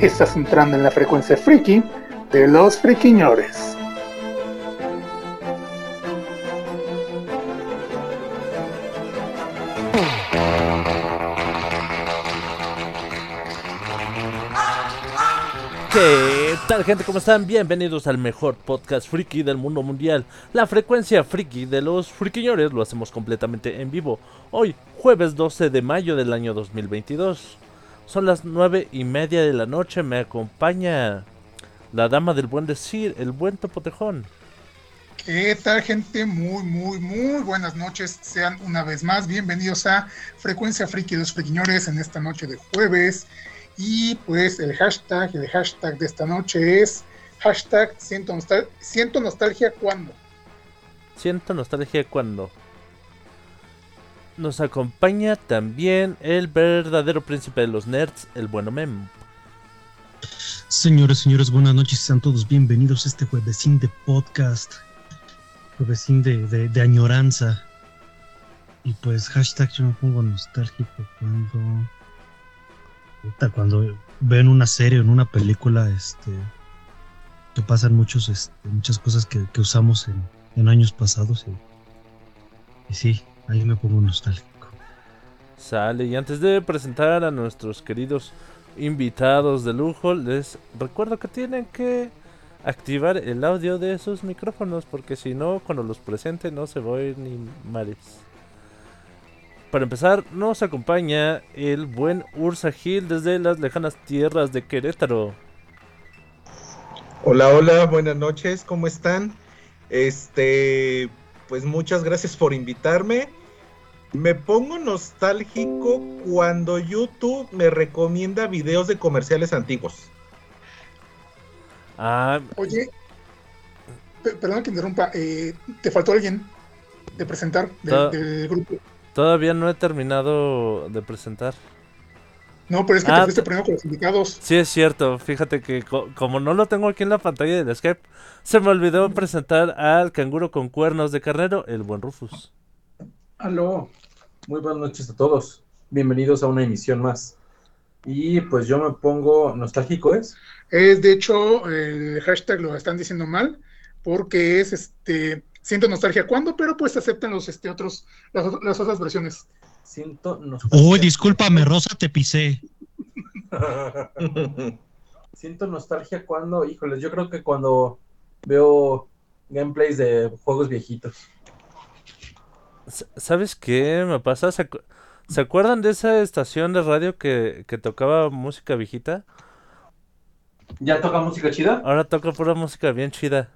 Estás entrando en la frecuencia friki de los friquiñores. ¿Qué tal gente? ¿Cómo están? Bienvenidos al mejor podcast friki del mundo mundial. La frecuencia friki de los friquiñores lo hacemos completamente en vivo. Hoy, jueves 12 de mayo del año 2022. Son las nueve y media de la noche. Me acompaña la dama del buen decir, el buen topotejón. ¿Qué tal gente? Muy, muy, muy buenas noches. Sean una vez más bienvenidos a Frecuencia Friki de los Friquiñores en esta noche de jueves. Y pues el hashtag, el hashtag de esta noche es hashtag siento, nostal- siento nostalgia cuando. Siento nostalgia cuando. Nos acompaña también el verdadero príncipe de los nerds, el bueno Mem. Señores, señores, buenas noches. Sean todos bienvenidos a este juevesín de podcast. Juevesín de, de, de añoranza. Y pues, hashtag yo me pongo nostálgico cuando. Cuando ven una serie o en una película, este. Que pasan muchos, este, muchas cosas que, que usamos en, en años pasados. Y, y sí, ahí me pongo nostálgico. Sale, y antes de presentar a nuestros queridos invitados de lujo, les recuerdo que tienen que activar el audio de sus micrófonos, porque si no, cuando los presente no se va a oír ni mares. Para empezar, nos acompaña el buen Ursa Gil desde las lejanas tierras de Querétaro. Hola, hola, buenas noches, ¿cómo están? Este, pues muchas gracias por invitarme. Me pongo nostálgico cuando YouTube me recomienda videos de comerciales antiguos. Ah, Oye, pe- perdón que interrumpa, eh, te faltó alguien de presentar del, del grupo. todavía no he terminado de presentar. No, pero es que Ah, te fuiste te- primero con los invitados. Sí, es cierto. Fíjate que co- como no lo tengo aquí en la pantalla del Skype, se me olvidó presentar al canguro con cuernos de carnero, el buen Rufus. Aló, muy buenas noches a todos. Bienvenidos a una emisión más. Y pues yo me pongo nostálgico, ¿es? Es de hecho, el hashtag lo están diciendo mal, porque es este siento nostalgia cuando, pero pues aceptan los este otros, las, ot- las otras versiones. Siento nostalgia. Uy, discúlpame, Rosa, te pisé. Siento nostalgia cuando, híjoles, yo creo que cuando veo gameplays de juegos viejitos. ¿Sabes qué me pasa? ¿Se, acu- se acuerdan de esa estación de radio que, que tocaba música viejita? ¿Ya toca música chida? Ahora toca pura música bien chida.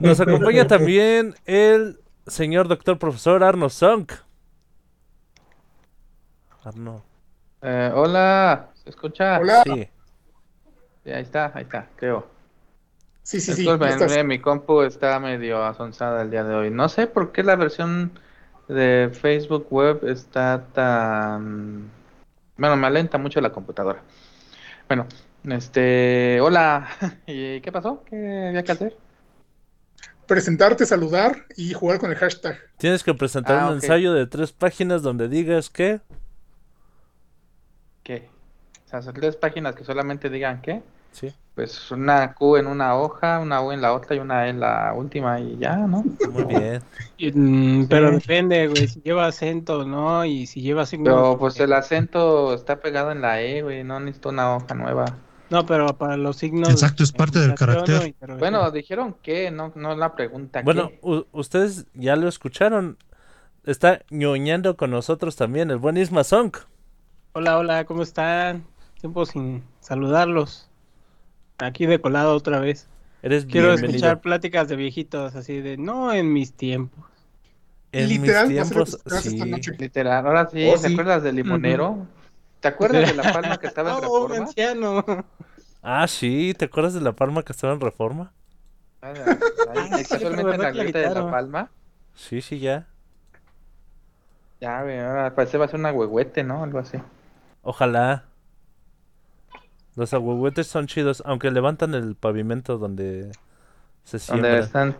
Nos acompaña también el señor doctor profesor Arno Sunk. Arno, Eh, hola, ¿se escucha? Hola. sí. Sí, ahí está, ahí está, creo. Sí, sí, sí. Disculpen, estás- eh, mi compu está medio asonsada el día de hoy. No sé por qué la versión de Facebook Web está tan... Bueno, me alenta mucho la computadora. Bueno, este... Hola, ¿y qué pasó? ¿Qué había que hacer? presentarte, saludar y jugar con el hashtag. Tienes que presentar Ah, un ensayo de tres páginas donde digas que... ¿Qué? O sea, son tres páginas que solamente digan qué. Sí, Pues una Q en una hoja, una U en la otra y una E en la última y ya, ¿no? muy bien. Y, mm, Pero Sí. depende, güey, si lleva acento, ¿no? Y si lleva signos. Pero pues el acento está pegado en la E, güey, no necesito una hoja nueva. No, pero para los signos. Exacto, es parte del carácter. o interrogación. Bueno, dijeron que, no, no la pregunta Bueno, ustedes ya lo escucharon. Está ñoñando con nosotros también el buen Isma Song. Hola, hola, ¿cómo están? Tiempo sin saludarlos. Aquí de colado otra vez. Eres Quiero bienvenido. escuchar pláticas de viejitos así de no en mis tiempos. En Literal, mis tiempos, sí. Literal, ahora sí, Oh, ¿te sí. acuerdas del limonero? ¿Te acuerdas de la palma que estaba en un reforma? anciano. Ah, sí, ¿te acuerdas de la palma que estaba en reforma? Ah, ahí- casualmente en ¿verdad la grieta de La? Palma. Sí, sí, ya. Ya, güey, ahora parece va a ser una huehuete, ¿no? Algo así. Ojalá. Los ahuehuetes son chidos, aunque levantan el pavimento donde se Donde siembra. están.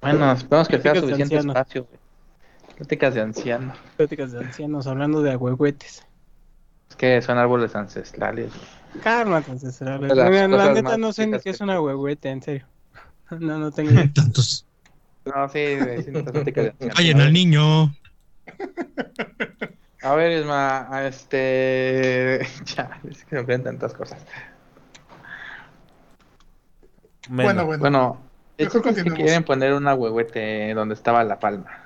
Bueno, esperemos que de suficiente ancianos. espacio. Pláticas de ancianos. Pláticas de ancianos hablando de agüehuetes. Es que son árboles ancestrales. güey. Cálmate, ancestrales. La, la neta no sé ni qué es una agüehuete, en serio. No, no tengo idea. Tantos. No, sí, sí, necesitas pláticas de ancianos. Callen al niño. A ver, Isma, este. Ya, es que me ofenden tantas cosas. Bueno, bueno. Bueno, Mejor chiste es que quieren poner una huehuete donde estaba la palma.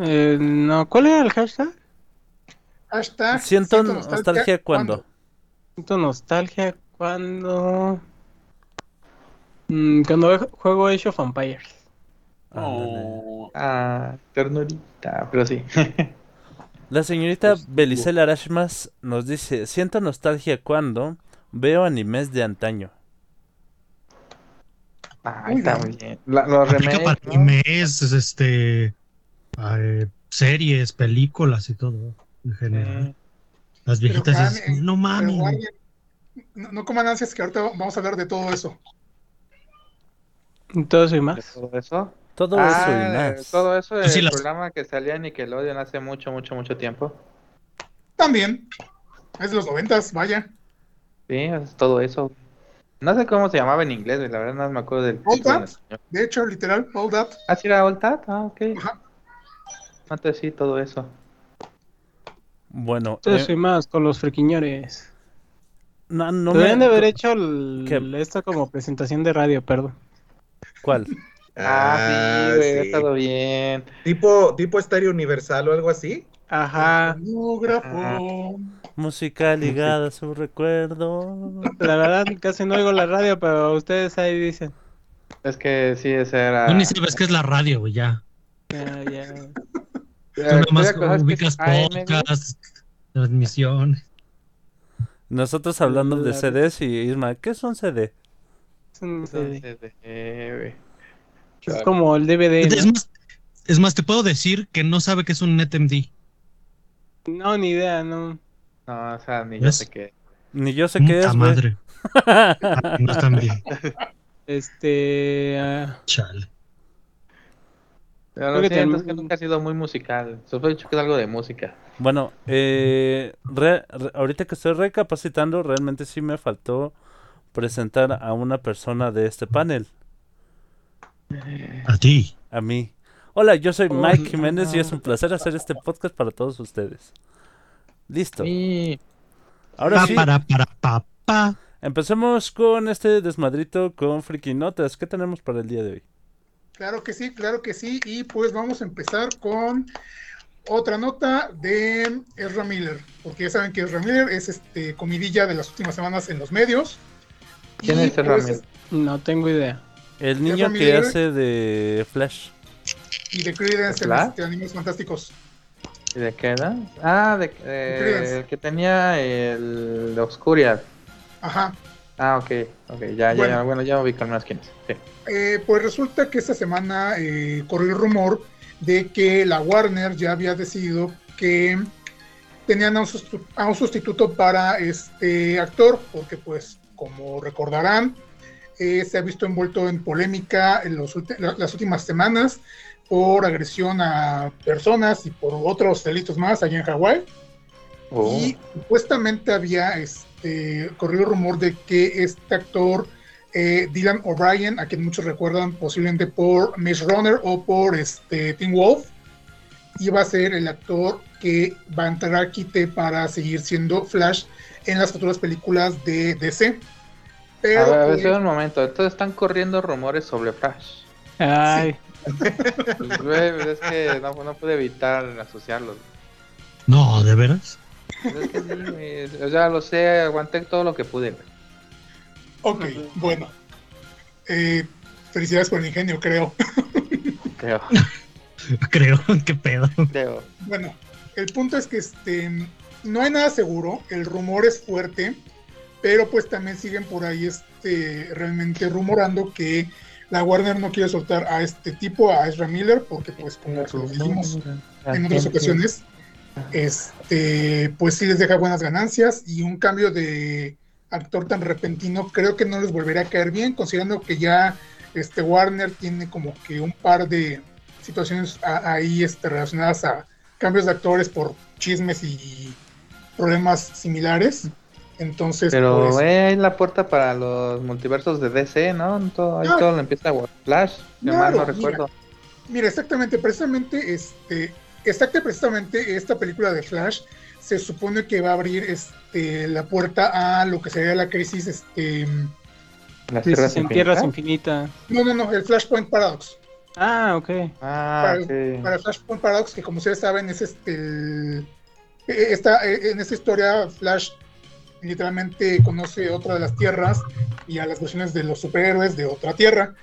Eh, no, ¿cuál era el hashtag? Hashtag Siento nostalgia cuando. Siento nostalgia cuando. Mm, cuando juego Age of Empires. Ándale. Ah, ternurita, pero sí. La señorita Pues, Belicel Arashmas nos dice, siento nostalgia cuando veo animes de antaño. Ah, está muy bien. La- los Aplica remakes, para ¿no? animes, este, eh, series, películas y todo, en general. Eh, Las viejitas, Juan, es- eh, no Pero mames. guarden, no, no coman ansias que ahorita vamos a hablar de todo eso. Y todo eso y de más. todo eso. Todo Ah, eso y más. Todo eso Pues sí, el las- programa que salía en Nickelodeon hace mucho, mucho, mucho tiempo. También. Es de los noventas, vaya. Sí, es todo eso. No sé cómo se llamaba en inglés, la verdad no me acuerdo del All That. De hecho, literal, all that. Ah, sí era All That, ah, ok. Ajá. Antes sí, todo eso. Bueno, Todo eh, eso y más con los friquiñores. no, no Deberían me... de haber hecho el, esto como presentación de radio, perdón. ¿Cuál? Ah, sí, güey, ha estado bien. Tipo, tipo estéreo universal o algo así. Ajá. Música ligada a su recuerdo. La verdad casi no oigo la radio, pero ustedes ahí dicen. Es que sí, ese era. Tú ni sabes qué es la radio, güey, ya. Ya, ya. Eh, Tú nada más estoy de acuerdo, es que ubicas güey. podcasts, transmisiones. Nosotros hablando de CDs y Isma, ¿qué es un CD? Es un CD. Entonces, Es como el DVD. Es más, es más, te puedo decir que no sabe qué es un NetMD. No, ni idea, no. No, o sea, ni yo sé qué. Ni yo sé qué es, madre. No están bien. Este. ah, Chale. Pero Creo lo que siento, también- es que nunca ha sido muy musical. Sospecho que es algo de música. Bueno, eh, re- re- ahorita que estoy recapacitando, realmente sí me faltó presentar a una persona de este panel, A ti. a mí. Hola, yo soy Mike Hola. Jiménez y es un placer hacer este podcast para todos ustedes. Listo. Ahora Pa, sí, para, para, pa, pa. empecemos con este desmadrito con Friki Notas. ¿Qué tenemos para el día de hoy? Claro que sí, claro que sí. Y pues vamos a empezar con otra nota de Ezra Miller. Porque ya saben que Ezra Miller es este comidilla de las últimas semanas en los medios. ¿Quién Y, es Ezra pues, Miller? no tengo idea. El niño que hace de Flash. Y de Creedence en este, Animales Fantásticos. ¿Y de qué era? Ah, de, eh, el que tenía el de Obscuria. Ajá. Ah, ok, ok, ya, ya, Bueno. ya ubico al menos quién es. Sí. Eh, pues resulta que esta semana eh, corrió el rumor de que la Warner ya había decidido que tenían a un, sustitu- a un sustituto para este actor, porque pues como recordarán, eh, se ha visto envuelto en polémica en los las últimas semanas por agresión a personas y por otros delitos más allá en Hawái. Oh. Y supuestamente había este, corrido el rumor de que este actor, eh, Dylan O'Brien, a quien muchos recuerdan posiblemente por Maze Runner o por este, Teen Wolf, iba a ser el actor que va a entrar a quite para seguir siendo Flash en las futuras películas de DC. Pero a ver, a ver, pues, un momento. Entonces están corriendo rumores sobre Flash. Ay, Pues, güey, pues, es que no, no pude evitar asociarlos. No, ¿de veras? Pues es que sí, o sea, lo sé, aguanté todo lo que pude. güey. ok, bueno. Eh, felicidades por el ingenio, creo. Creo, Creo, qué pedo. creo. Bueno, el punto es que este, no hay nada seguro, el rumor es fuerte, pero pues también siguen por ahí este, realmente rumorando que la Warner no quiere soltar a este tipo, a Ezra Miller, porque pues como lo dijimos en otras ocasiones, este, pues sí les deja buenas ganancias y un cambio de actor tan repentino creo que no les volvería a caer bien, considerando que ya este Warner tiene como que un par de situaciones ahí este, relacionadas a cambios de actores por chismes y problemas similares. Entonces, Pero pues, eh, hay la puerta para los multiversos de DC, ¿no? Todo, ahí Ah. todo lo empieza a Flash, mal Claro, no recuerdo. Mira, exactamente, precisamente, este, exacto, precisamente esta película de Flash se supone que va a abrir este, la puerta a lo que sería la crisis, este, Las tierras en Tierras infinitas. No, no, no, el Flashpoint Paradox. Ah, ok. Ah, para, ok. para Flashpoint Paradox, que como ustedes saben es este, el- esta, eh, en esta historia Flash literalmente conoce otra de las tierras y a las versiones de los superhéroes de otra tierra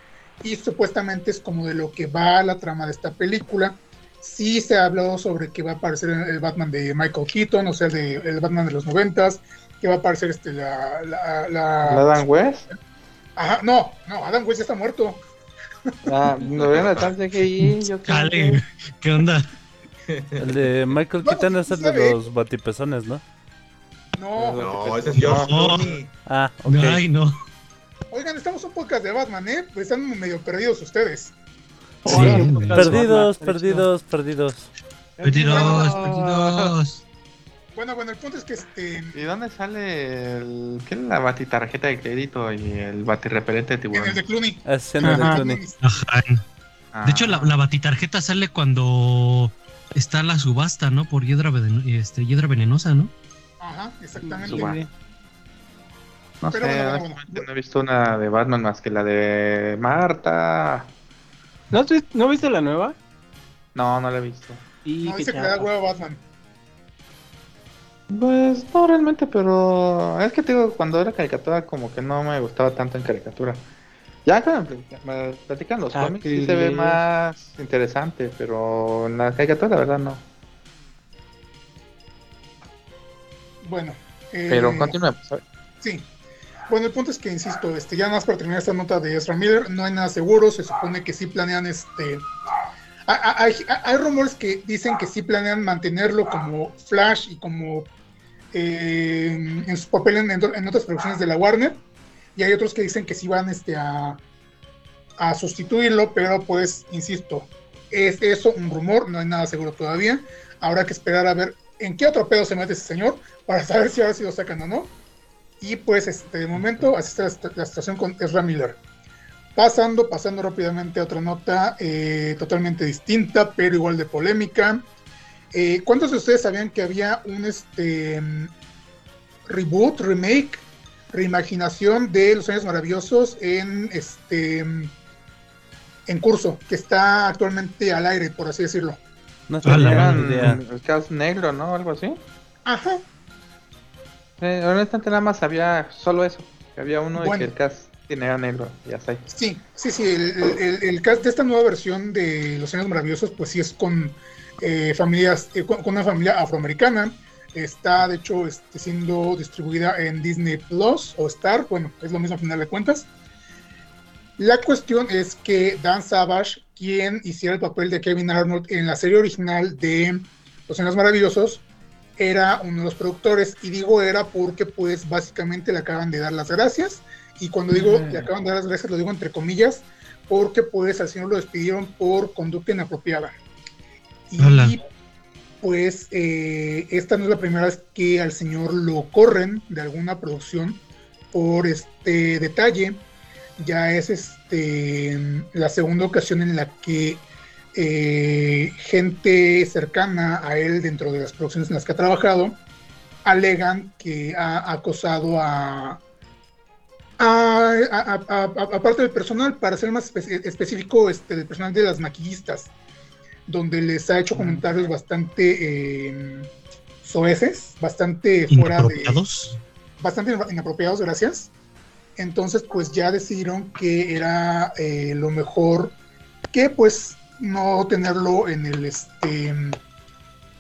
y supuestamente es como de lo que va la trama de esta película. Sí se ha hablado sobre que va a aparecer el Batman de Michael Keaton, o sea, el, de, el Batman de los noventas, que va a aparecer este, la... la, la- ¿La Dan West? Ajá, no, no, Adam West ya está muerto. Ah, no veo la CGI, yo creo que- ¿qué onda? El de Michael No, Keaton es el sabe. de los batipezones, ¿no? No, No, ese es George No. Clooney. Ah, ok. Ay, no. oigan, estamos en un podcast de Batman, ¿eh? Pues están medio perdidos ustedes. Sí, Perdidos, Batman, perdidos, perdidos. Perdidos, perdidos. Bueno, bueno, el punto es que este, ¿Y dónde sale el, qué es la batitarjeta de crédito y el batirrepelente de en tiburón? el de Clooney. De Ajá. Clooney. Ajá. Ah, De hecho, la, la batitarjeta sale cuando está la subasta, ¿no? Por hiedra, venen- este, hiedra venenosa, ¿no? Ajá, exactamente. Suba. No sé, pero bueno, bueno, honestamente bueno. no he visto una de Batman más que la de Marta. ¿No, ¿No viste la nueva? No, no la he visto. Y No dice que da huevo Batman. Pues no realmente, pero es que te digo, cuando era caricatura como que no me gustaba tanto en caricatura. Ya cuando me platican- me platican los Ah, cómics sí se ve más interesante, pero en la caricatura la verdad no. Bueno. eh, Pero ver. Sí. Bueno, el punto es que, insisto, este, ya nada más para terminar esta nota de Ezra Miller, no hay nada seguro, se supone que sí planean este... ha- ha- Hay, hay rumores que dicen que sí planean mantenerlo como Flash y como eh, en su papel en, en otras producciones de la Warner, y hay otros que dicen que sí van este, a, a sustituirlo, pero pues, insisto, es eso un rumor, no hay nada seguro todavía, habrá que esperar a ver en qué otro pedo se mete ese señor para saber si ahora sí lo sacan o no. Y pues este, de momento así está la, la situación con Ezra Miller. Pasando, pasando rápidamente a otra nota eh, totalmente distinta, pero igual de polémica. Eh, ¿Cuántos de ustedes sabían que había un este, reboot, remake, reimaginación de Los Años Maravillosos en este en curso, que está actualmente al aire, por así decirlo? No Ah, idea. el caos negro, ¿no? Algo así. Ajá, Eh, honestamente nada más había solo eso. que Había uno Bueno. y que el cast era negro, ya está. Sí, sí, sí, el, el- el- el cast de esta nueva versión de Los Años Maravillosos, pues sí es con eh, familias, eh, con, con una familia afroamericana. Está, de hecho, este, siendo distribuida en Disney Plus o Star, bueno, es lo mismo a final de cuentas. La cuestión es que Dan Savage, quien hiciera el papel de Kevin Arnold en la serie original de Los Años Maravillosos, era uno de los productores. Y digo era porque, pues, básicamente le acaban de dar las gracias. Y cuando digo Mm. le acaban de dar las gracias, lo digo entre comillas, porque, pues, al señor lo despidieron por conducta inapropiada. Y, Hola. pues, eh, esta no es la primera vez que al señor lo corren de alguna producción por este detalle ya es este la segunda ocasión en la que eh, gente cercana a él dentro de las producciones en las que ha trabajado alegan que ha acosado a a, a- a- a- a parte del personal, para ser más espe- específico, este, del personal de las maquillistas, donde les ha hecho comentarios bastante eh, soeces, bastante fuera de bastante inapropiados, gracias. Entonces, pues ya decidieron que era eh, lo mejor que pues no tenerlo en el este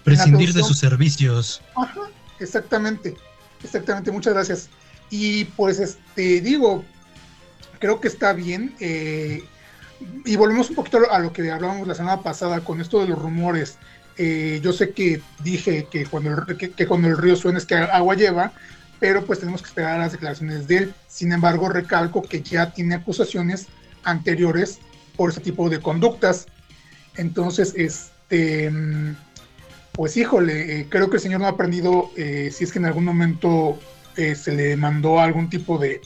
Prescindir de sus servicios. Ajá, exactamente, exactamente, muchas gracias. Y pues, este, digo, creo que está bien. eh, y volvemos un poquito a lo que hablábamos la semana pasada con esto de los rumores. Eh, yo sé que dije que cuando, el, que, que cuando el río suena es que agua lleva, pero pues tenemos que esperar las declaraciones de él. Sin embargo, recalco que ya tiene acusaciones anteriores por ese tipo de conductas. Entonces, este, pues híjole, eh, creo que el señor no ha aprendido eh, si es que en algún momento eh, se le mandó algún tipo de,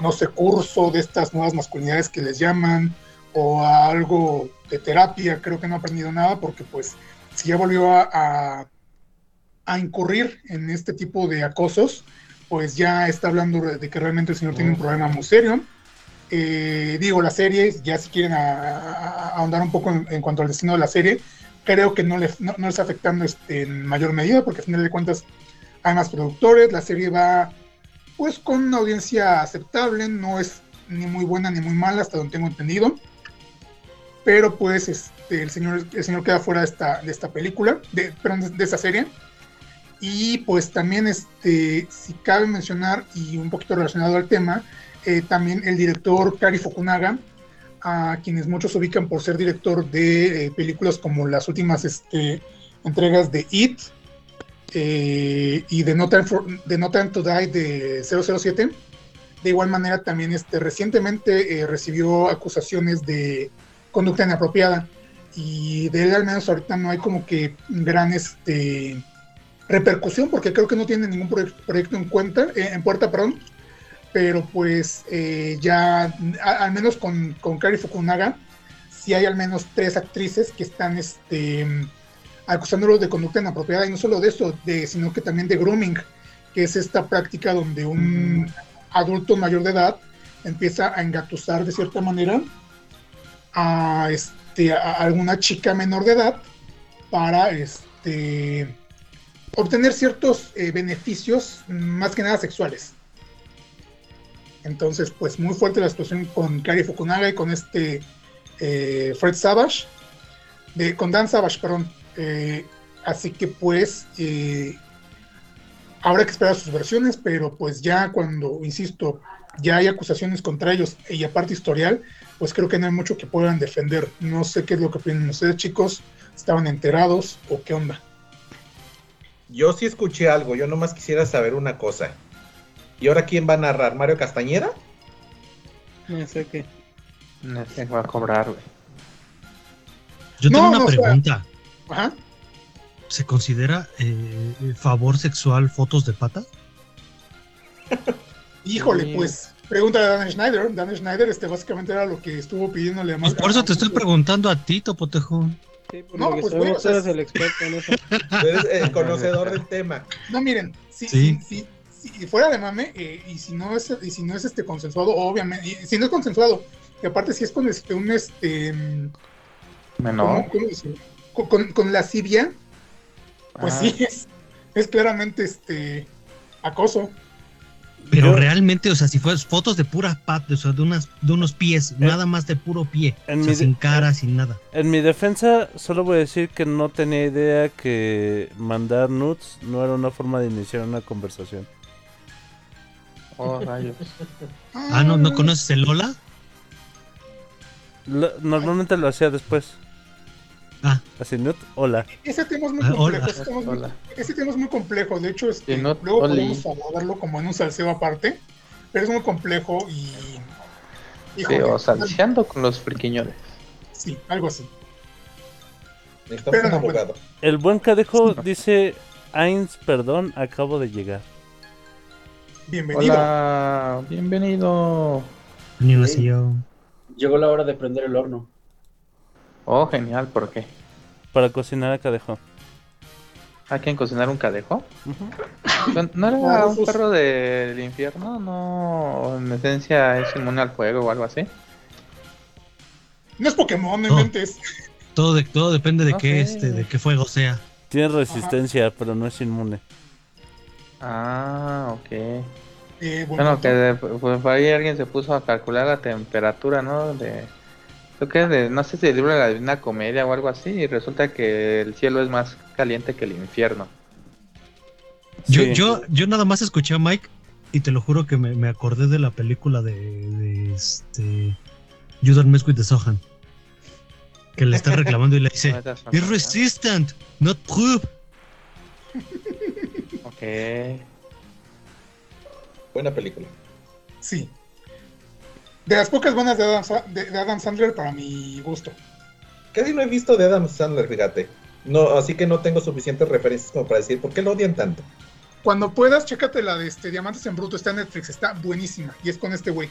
no sé, curso de estas nuevas masculinidades que les llaman, o a algo de terapia, creo que no ha aprendido nada porque pues si ya volvió a, a, a incurrir en este tipo de acosos, pues ya está hablando de que realmente el señor tiene un problema muy serio. Eh, digo, la serie, ya si quieren ahondar un poco en, en cuanto al destino de la serie, creo que no le, no, no está afectando este, en mayor medida, porque al final de cuentas hay más productores, la serie va pues con una audiencia aceptable, no es ni muy buena ni muy mala, hasta donde tengo entendido. Pero pues este, el, señor, el señor queda fuera de esta, de esta película, de, perdón, de, de esta serie. Y pues también, este, si cabe mencionar, y un poquito relacionado al tema, eh, también el director Kari Fukunaga, a quienes muchos ubican por ser director de eh, películas como las últimas este, entregas de It eh, y de no, Time de no Time to Die de 007. De igual manera, también este, recientemente recibió acusaciones de conducta inapropiada y de él al menos ahorita no hay como que gran este, repercusión porque creo que no tiene ningún proye- proyecto en cuenta, eh, en puerta, perdón, pero pues eh, ya a- al menos con, con Kari Fukunaga sí hay al menos tres actrices que están este, acusándolo de conducta inapropiada y no solo de eso, de, sino que también de grooming, que es esta práctica donde un adulto mayor de edad empieza a engatusar de cierta manera a, este, a alguna chica menor de edad para este, obtener ciertos eh, beneficios, más que nada sexuales. Entonces, pues muy fuerte la situación con Kari Fukunaga y con este eh, Fred Savage, de, con Dan Savage, perdón. Eh, así que pues habrá que esperar sus versiones, pero pues ya cuando, insisto, ya hay acusaciones contra ellos y aparte historial, pues creo que no hay mucho que puedan defender. No sé qué es lo que opinan ustedes, chicos. ¿Estaban enterados o qué onda? Yo sí escuché algo, yo nomás quisiera saber una cosa. ¿Y ahora quién va a narrar? ¿Mario Castañeda? No sé qué. No sé, va a cobrar, güey. Yo tengo No, una no, o sea- pregunta. Ajá. ¿Se considera eh, favor sexual fotos de pata? Híjole, Sí. pues pregunta de Dan Schneider. Dan Schneider este, básicamente era lo que estuvo pidiéndole a Pues por eso te estoy preguntando a ti, Topotejo. Sí, No, pues, sabemos, güey, o sea, eres el experto en eso. Eres el conocedor del tema. No, miren, si, Sí. si, si- si fuera de mame, eh, y si no es, y si no es este consensuado, obviamente, y si no es consensuado, y aparte si es con este, un este Menor. ¿cómo- cómo decirlo? Con, con, con lascivia, pues Ah. sí, es, es claramente este acoso. Pero Yo- realmente, o sea, si fueras fotos de pura pata, o sea, de, unas, de unos pies, nada más de puro pie, en o sea, mi de- sin cara, sin nada. En mi defensa, solo voy a decir que no tenía idea que mandar nudes no era una forma de iniciar una conversación. Oh, rayos. Ah, ¿no, ¿no conoces el Lola? Lo- normalmente lo hacía después. Ah, Así, nude, hola. Ese tema es muy Ah, complejo. Ese tema es muy, Hola. ese tema es muy complejo. De hecho, este, Sí, luego Oli. podemos abordarlo como en un salseo aparte, pero es muy complejo y. Sí, o salseando con los friquiñones. sí, algo así. Pero no, abogado. El buen cadejo dice, Ains, perdón, acabo de llegar. Bienvenido. Hola, bienvenido. ni lo hacía yo. Llegó la hora de prender el horno. Oh, genial, ¿por qué? Para cocinar a cadejo. ¿Hay quien cocinar un cadejo? Ujú. ¿No era un pues- perro del infierno? ¿No? ¿En esencia es inmune al fuego o algo así? No es Pokémon, no inventes. Todo, de, todo depende de No qué, sé. este, de qué fuego sea. Tiene resistencia, pero no es inmune. Ah, ok. Eh, bueno, Bueno, que de- pues, por ahí alguien se puso a calcular la temperatura, ¿no? De, creo que de, no sé si el libro de la Divina Comedia o algo así, y resulta que el cielo es más caliente que el infierno. Yo, Sí. yo, yo nada más escuché a Mike y te lo juro que me, me acordé de la película de, de este You Don't Mess with the Sohan. Que le está reclamando y le dice, es resistant, not proof. Ok. Buena película. Sí. De las pocas buenas de Adam, de, de Adam Sandler para mi gusto. Casi no he visto de Adam Sandler, fíjate. No, así que no tengo suficientes referencias como para decir por qué lo odian tanto. Cuando puedas, chécate la de este Diamantes en Bruto, está en Netflix, está buenísima. Y es con este güey.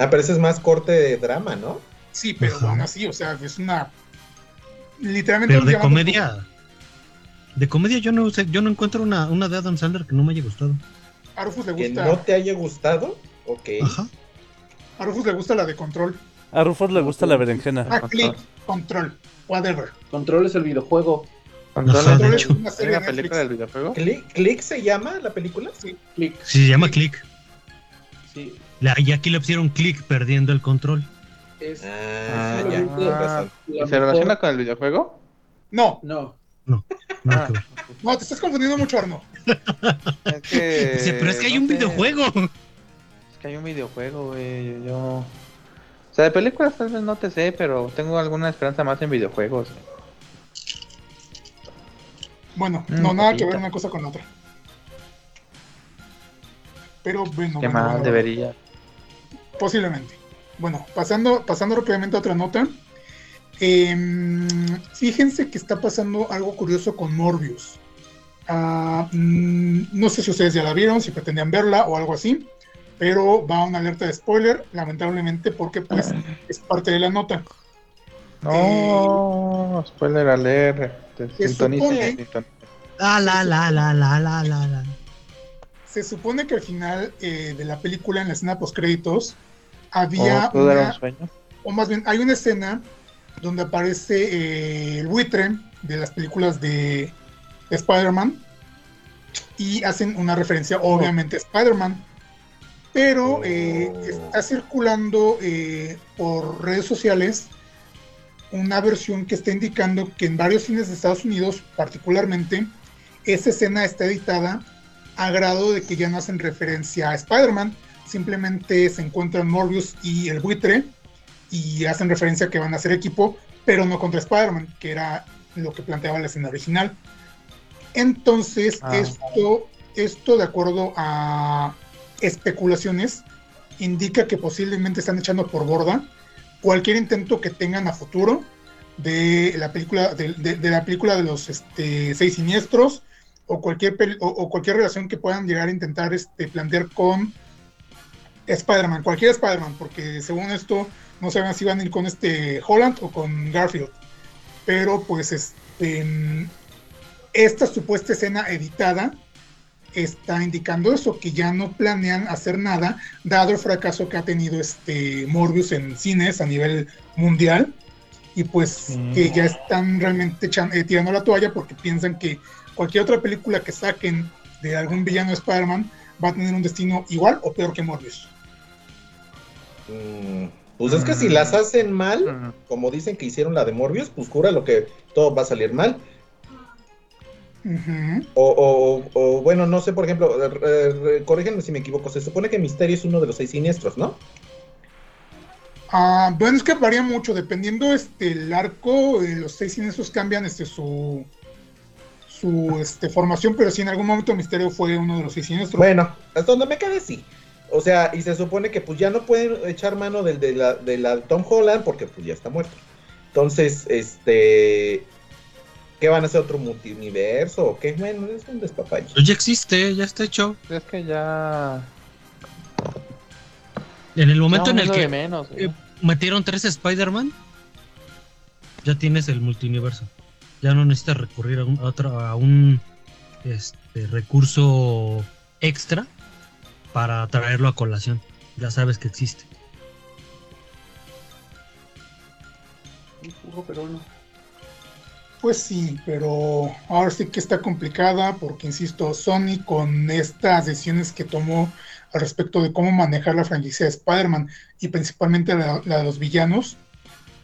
Ah, pero ese es más corte de drama, ¿no? Sí, pero Ajá. aún así, o sea, es una. Literalmente Pero un de comedia. De comedia yo no sé, yo no encuentro una, una de Adam Sandler que no me haya gustado. Bruto. A Rufus le Que gusta. no te haya gustado. Ok. Ajá. A Rufus le gusta la de Control. A Rufus le gusta la berenjena. Ah, Click, Control, whatever. Control es el videojuego. ¿Control Ajá, es Control una ¿Hay serie de película del videojuego? ¿Click, ¿Click se llama la película? Sí. Click. Sí, se llama Click. Sí. La- y aquí le pusieron Click perdiendo el control. Es Ah, ya. la ¿Y se relaciona con el videojuego? No, No. Ah. ver. no, te estás confundiendo mucho, Arno. Es que. Dice, pero es que hay no un sé. videojuego. Que hay un videojuego, güey. Yo. O sea, de películas tal vez no te sé, pero tengo alguna esperanza más en videojuegos. Bueno, Mm, no, nada que ver una cosa con otra. Pero bueno, Qué bueno, bueno, debería. posiblemente. Bueno, pasando, pasando rápidamente a otra nota. Em, fíjense que está pasando algo curioso con Morbius. Ah, mm, no sé si ustedes ya la vieron, si pretendían verla o algo así, pero va una alerta de spoiler, lamentablemente, porque pues es parte de la nota. No, spoiler alert. Te Se sintoniza, supone-. Ah, la, la, la, la, la, la, la. Se supone que al final eh, de la película, en la escena post créditos, había ¿O todo era una, un sueño? o más bien hay una escena donde aparece eh, el buitre de las películas de, de Spider-Man y hacen una referencia obviamente a Spider-Man. Pero eh, está circulando eh, por redes sociales una versión que está indicando que en varios cines de Estados Unidos, particularmente, esa escena está editada a grado de que ya no hacen referencia a Spider-Man, simplemente se encuentran Morbius y el buitre y hacen referencia a que van a ser equipo, pero no contra Spider-Man, que era lo que planteaba la escena original. Entonces, Ah. esto, esto, de acuerdo a especulaciones, indica que posiblemente están echando por borda cualquier intento que tengan a futuro de la película de, la película de los este, seis siniestros o cualquier o, o cualquier relación que puedan llegar a intentar este, plantear con Spider-Man, cualquier Spider-Man, porque según esto no saben si van a ir con este Holland o con Garfield. Pero pues este, esta supuesta escena editada está indicando eso, que ya no planean hacer nada, dado el fracaso que ha tenido este Morbius en cines a nivel mundial, y pues Mm. que ya están realmente echan- eh, tirando la toalla porque piensan que cualquier otra película que saquen de algún villano de Spider-Man va a tener un destino igual o peor que Morbius. Mm, Pues es que si las hacen mal, Mm. como dicen que hicieron la de Morbius, pues jura lo que todo va a salir mal. O, o- o, bueno, no sé, por ejemplo, eh, corrígenme si me equivoco, se supone que Misterio es uno de los seis siniestros, ¿no? Ah, bueno, es que varía mucho, dependiendo este el arco, eh, los seis siniestros cambian este su su este, formación, pero sí en algún momento Misterio fue uno de los seis siniestros. Bueno, hasta donde me quedé sí. O sea, y se supone que pues ya no pueden echar mano del de la, de la Tom Holland porque pues ya está muerto. Entonces, este... ¿Qué van a hacer otro multiverso o qué? Bueno, es un despapalle. Pues ya existe, ya está hecho. Es que ya. En el momento en el que menos, güey. eh, metieron tres Spider-Man, ya tienes el multiverso. Ya no necesitas recurrir a un, a otro, a un este, recurso extra para traerlo a colación. Ya sabes que existe. pero no. Pues sí, pero ahora sí que está complicada porque, insisto, Sony con estas decisiones que tomó al respecto de cómo manejar la franquicia de Spider-Man y principalmente la, la de los villanos,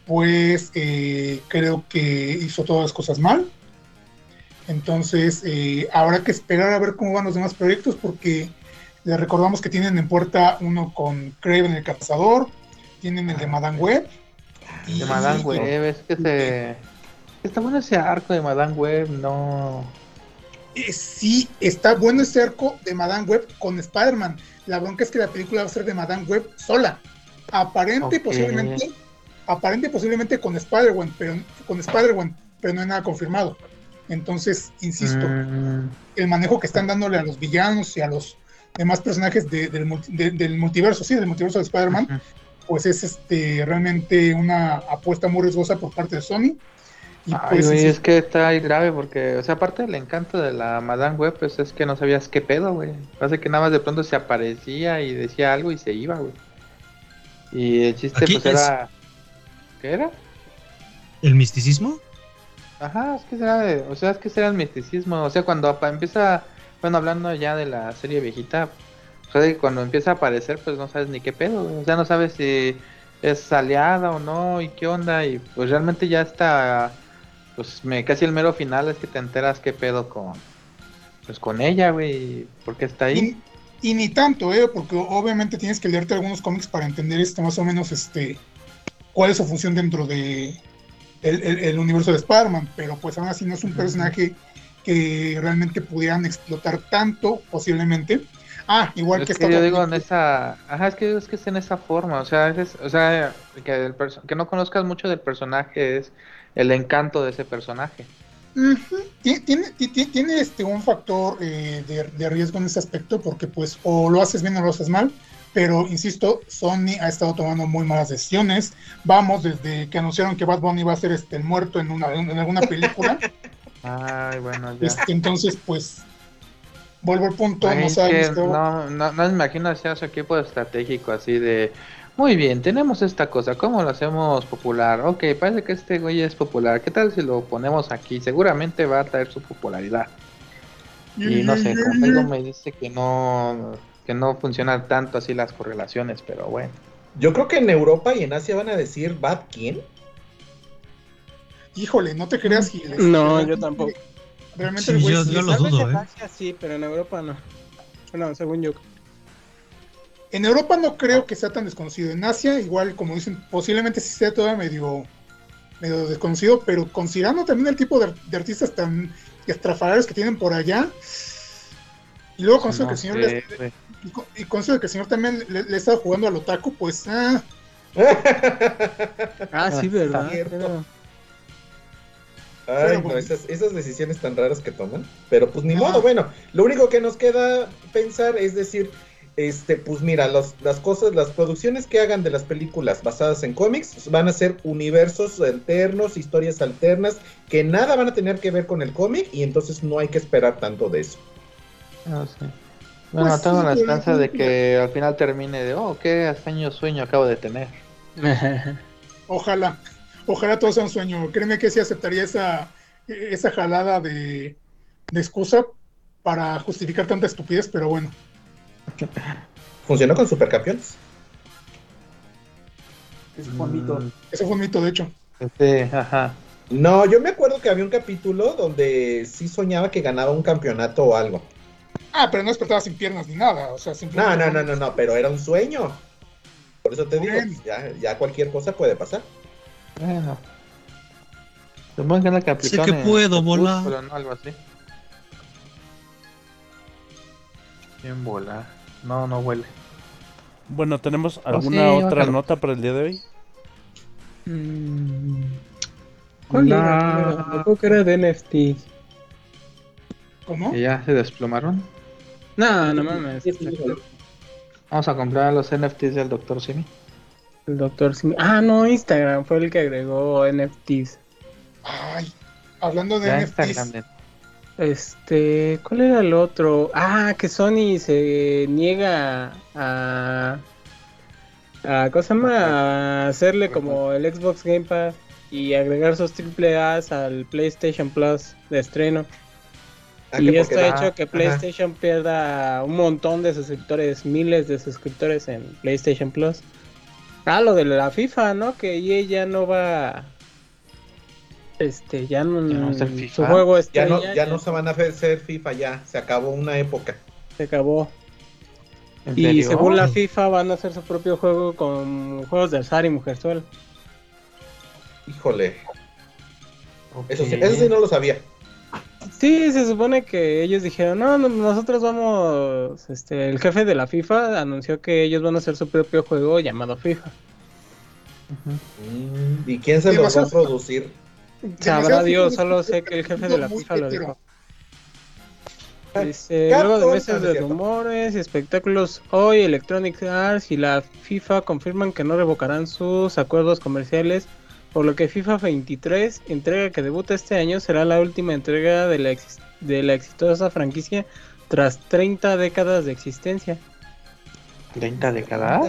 pues eh, creo que hizo todas las cosas mal. Entonces, eh, habrá que esperar a ver cómo van los demás proyectos porque les recordamos que tienen en puerta uno con Craven el Cazador, tienen el de Madame Web. y- De Madame Web, es que se... Está bueno ese arco de Madame Web, no... Eh, sí, está bueno ese arco de Madame Web con Spider-Man. La bronca es que la película va a ser de Madame Web sola. Aparente Ok. posiblemente, aparente posiblemente con Spider-Man, pero con Spider-Man, pero no hay nada confirmado. Entonces, insisto, Mm, el manejo que están dándole a los villanos y a los demás personajes de- del, multi- de- del multiverso, sí, del multiverso de Spider-Man, pues es este realmente una apuesta muy riesgosa por parte de Sony. Y Ay, pues, güey, es que está ahí grave porque, o sea, aparte del encanto de la Madame Web, pues es que no sabías qué pedo, güey. Parece que nada más de pronto se aparecía y decía algo y se iba, güey. Y el chiste, Aquí pues es- era. ¿Qué era? ¿El misticismo? Ajá, es que será de, o sea, es que será el misticismo, o sea, cuando empieza, bueno, hablando ya de la serie viejita, o sea, que cuando empieza a aparecer, pues no sabes ni qué pedo, güey, o sea, no sabes si es aliada o no, y qué onda, y pues realmente ya está, pues me, casi el mero final es que te enteras qué pedo con, pues con ella, güey, y por qué está ahí. Y, y ni tanto, ¿eh? porque obviamente tienes que leerte algunos cómics para entender este más o menos este cuál es su función dentro de el, el- el universo de Spider-Man, pero pues aún así no es un personaje que realmente pudieran explotar tanto, posiblemente. Ah, igual Es que, que esta yo digo en esa, ajá, es que es que es en esa forma, o sea, es, o sea, que, el perso- que no conozcas mucho del personaje es el encanto de ese personaje. Tiene, ti- ti- tiene este un factor eh, de, de riesgo en ese aspecto, porque pues o lo haces bien o lo haces mal, pero insisto, Sony ha estado tomando muy malas decisiones. Vamos, desde que anunciaron que Bad Bunny va a ser este, el muerto en, una, en alguna película, Ay, bueno, ya. este, entonces pues vuelvo al punto, Ay, no es sabes, no, no, no me imagino hacer su equipo estratégico así de, muy bien, tenemos esta cosa, ¿cómo lo hacemos popular? Ok, parece que este güey es popular, ¿qué tal si lo ponemos aquí? Seguramente va a traer su popularidad. Y no sé, como algo me dice que no, que no funcionan tanto así las correlaciones, pero bueno. Yo creo que en Europa y en Asia van a decir Bad quién. Híjole, no te creas, Giles. No, yo tampoco. Realmente Sí, el güey yo- sí yo es- lo dudo, en ¿eh? Asia sí, pero en Europa no. Bueno, según yo. En Europa no creo que sea tan desconocido. En Asia, igual, como dicen, posiblemente sí sea todavía medio, medio desconocido, pero considerando también el tipo de, de artistas tan estrafalarios que tienen por allá, y luego con eso No que el señor sé, le- güey. y con, y con eso de que el señor también le, le está jugando al otaku, pues ah, Ah, sí, ¿verdad? Pero- Ay, Pero no, bueno. esas, esas decisiones tan raras que toman. Pero pues ni Ah. modo, bueno, lo único que nos queda pensar es decir, este, pues mira, los- las cosas, las producciones que hagan de las películas basadas en cómics van a ser universos alternos, historias alternas, que nada van a tener que ver con el cómic y entonces no hay que esperar tanto de eso. No sé. Bueno, Pues tengo sí, la esperanza de que al final termine de, oh, qué extraño sueño acabo de tener. ojalá, ojalá todo sea un sueño. Créeme que sí aceptaría esa, esa jalada de, de excusa para justificar tanta estupidez, pero bueno. ¿Funcionó con Supercampeones? Es bonito. Mm, Eso fue un mito, de hecho. Sí, ajá. No, yo me acuerdo que había un capítulo donde sí soñaba que ganaba un campeonato o algo. Ah, pero no despertaba sin piernas ni nada. O sea, No, simplemente. no, no, no, no, pero era un sueño. Por eso te digo, ya, ya cualquier cosa puede pasar. Bueno. Supongo que Sé que puedo volar. ¿no? Algo así. Bien volar. No, no huele. Bueno, ¿tenemos Oh, alguna sí, otra bájalo. nota para el día de hoy? ¿Cuál No. era? Yo creo que era de NFT. ¿Cómo? ¿Que ya se desplomaron? No, no mames. Vamos a comprar los NFTs del Dr. Simi. El doctor Simi. Ah, no, Instagram fue el que agregó NFTs. Ay, hablando de Ya NFTs. Instagram. Este, ¿cuál era el otro? Ah, que Sony se niega a, a ¿cómo se llama? A hacerle como el Xbox Game Pass y agregar sus triple A's al PlayStation Plus de estreno. Ah, y esto ha hecho que ajá. PlayStation pierda un montón de suscriptores, miles de suscriptores en PlayStation Plus. Ah, lo de la FIFA, ¿no? Que EA ya no va este ya no, Ya su juego está Ya no, ya no se van a hacer FIFA, ya. Se acabó una época. se acabó. ¿En Y serio? según la FIFA van a hacer su propio juego con juegos de azar y mujerzuela. Híjole. Eso sí, eso sí no lo sabía. Sí, se supone que ellos dijeron, no, no, nosotros vamos, este, el jefe de la FIFA anunció que ellos van a hacer su propio juego llamado FIFA. Mm, ¿Y quién se los va a producir? Sabrá Dios, solo sé que el jefe de la FIFA lo dijo. Dice, luego de meses de rumores y espectáculos, hoy Electronic Arts y la FIFA confirman que no revocarán sus acuerdos comerciales, por lo que FIFA 23, entrega que debuta este año, será la última entrega de la, ex- de la exitosa franquicia tras 30 décadas de existencia. ¿30 décadas?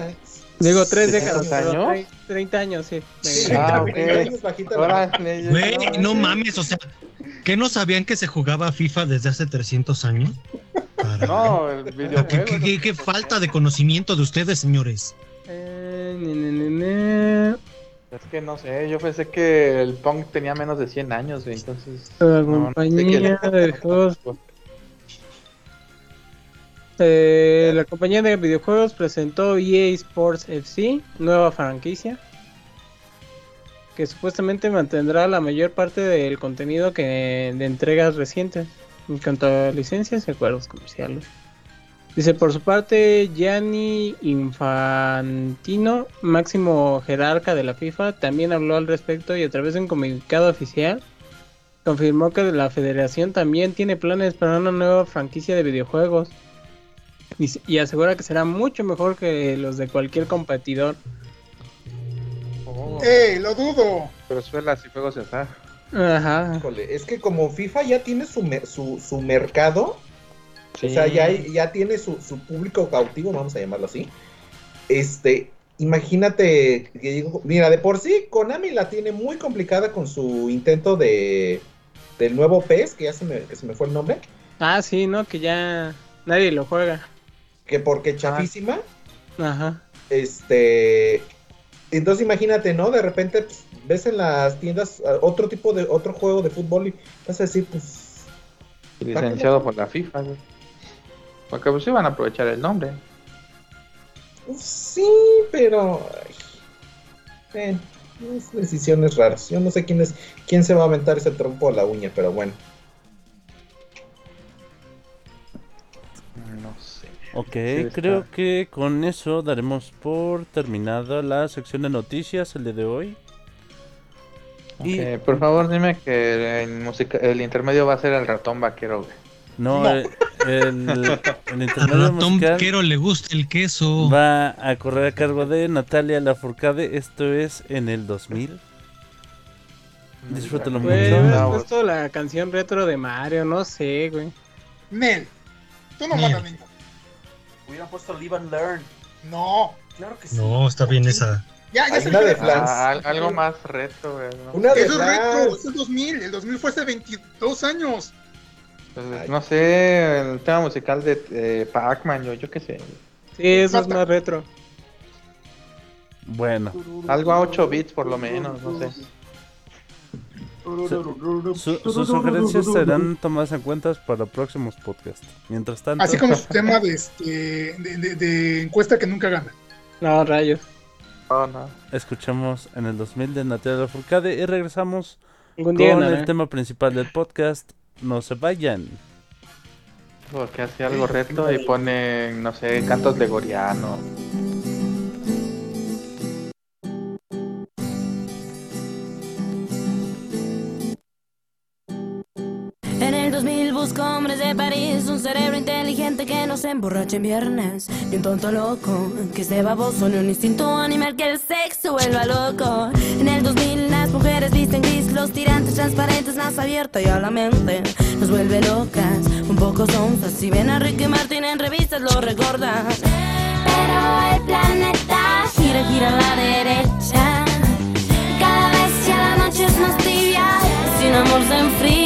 Digo, 3 ¿30 décadas, años? 30 años, sí. Sí, Ah, ok. 30 años bajita la- Órale, yo- Güey, no mames, o sea, ¿qué no sabían que se jugaba FIFA desde hace 300 años? No, el ¿Qué, videojuego. qué- qué- qué falta de conocimiento de ustedes, señores? Eh, ne, ne, ne, ne. Es que no sé, yo pensé que el Pong tenía menos de 100 años, güey, entonces... La no, no sé compañía qué- de juegos Eh, la compañía de videojuegos presentó EA Sports FC, nueva franquicia, que supuestamente mantendrá la mayor parte del contenido que de entregas recientes, en cuanto a licencias y acuerdos comerciales. Dice por su parte Gianni Infantino, máximo jerarca de la FIFA, también habló al respecto y a través de un comunicado oficial confirmó que la federación también tiene planes para una nueva franquicia de videojuegos y, asegura que será mucho mejor que los de cualquier competidor. Oh, ¡Eh, lo dudo! pero suelas y juegos azar. Ajá. Híjole, es que como FIFA ya tiene su, mer- su, su mercado, Sí. o sea, ya, ya tiene su, su público cautivo, vamos a llamarlo así. Este, imagínate, que mira, de por sí, Konami la tiene muy complicada con su intento de del nuevo PES, que ya se me, que se me fue el nombre, Ah, sí, ¿no? Que ya nadie lo juega. Que porque chafísima, Ajá. este, entonces imagínate, ¿no? De repente pues, ves en las tiendas ah, otro tipo de, otro juego de fútbol y vas a decir, pues, Licenciado por la FIFA, güey. Porque pues iban a aprovechar el nombre. Pues Sí, pero. ay, eh, es decisiones raras. Yo no sé quién es, quién se va a aventar ese trompo a la uña, pero bueno. Ok, está. creo que con eso daremos por terminada la sección de noticias el día de hoy. Y Ok, por favor, dime que el, musica- el intermedio va a ser el ratón vaquero, güey. no, No. eh, el, el intermedio ratón quiero le gusta el queso. va a correr a cargo de Natalia Lafourcade. Esto es en el 2000. Disfrútalo Güey, mucho. hubieras No, puesto la canción retro de Mario, no sé, güey. Nel, tú no ningún. Hubieran puesto Live and Learn. No, Claro que sí. No, está bien esa. ya, ya Hay se una de. Flans. Ah, al- algo más reto, güey. ¿no? Una de Eso es retro, Flans. es el 2000. El 2000 fue hace 22 años. Pues, no sé, el tema musical de eh, Pac-Man, yo, yo qué sé. Sí, eso es más retro. Bueno, Algo a 8 bits por lo menos, no sé. Su- sus sugerencias serán tomadas en cuenta para próximos podcasts. Mientras tanto, Así como su tema de, este, de, de- de encuesta que nunca gana. No, rayos. No, no. escuchamos en el 2000 de Natalia Lafourcade y regresamos día con el tema principal del podcast. No se vayan. Porque hace algo reto y pone, no sé, cantos de 2000 busco hombres de París, un cerebro inteligente que no se emborrache en viernes, ni un tonto loco que esté baboso, ni un instinto animal que el sexo vuelva loco. En el 2000 las mujeres visten gris, los tirantes transparentes, más abierto y a la mente nos vuelve locas, un poco sonzas. Si ven a Ricky Martin en revistas lo recordan. Pero el planeta gira, gira a la derecha. Cada vez ya la noche es más tibia, sin amor se enfría.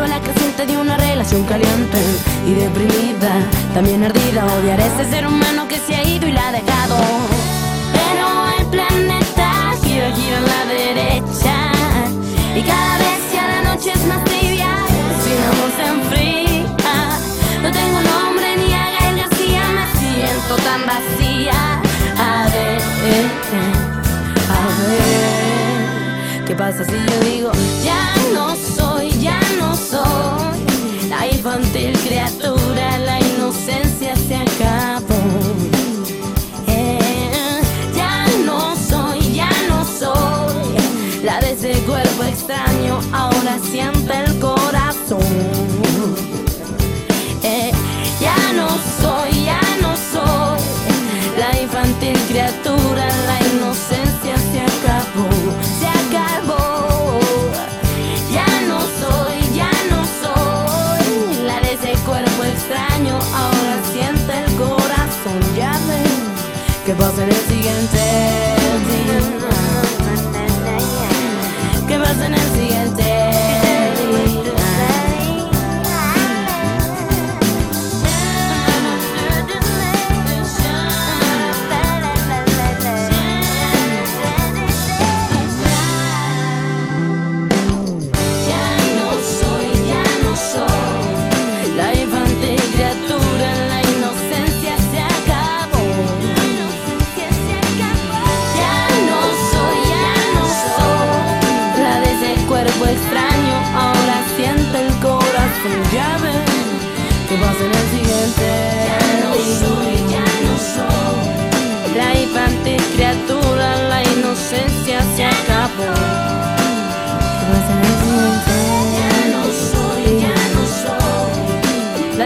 célula creciente de una relación caliente y deprimida, también ardida. Odiar a ese ser humano que se ha ido y la ha dejado. Pero el planeta gira, gira a la derecha y cada vez ya la noche es más trivial. Sin amor se enfría. No tengo nombre ni a Gael García, me siento tan vacía. A ver, a ver, ¿qué pasa si yo digo ya no soy, extraño, ahora siente el corazón. Eh, ya no soy, ya no soy la infantil criatura, la inocencia se acabó, se acabó. Ya no soy, ya no soy la de ese cuerpo extraño, ahora siente el corazón, ya ven que pasa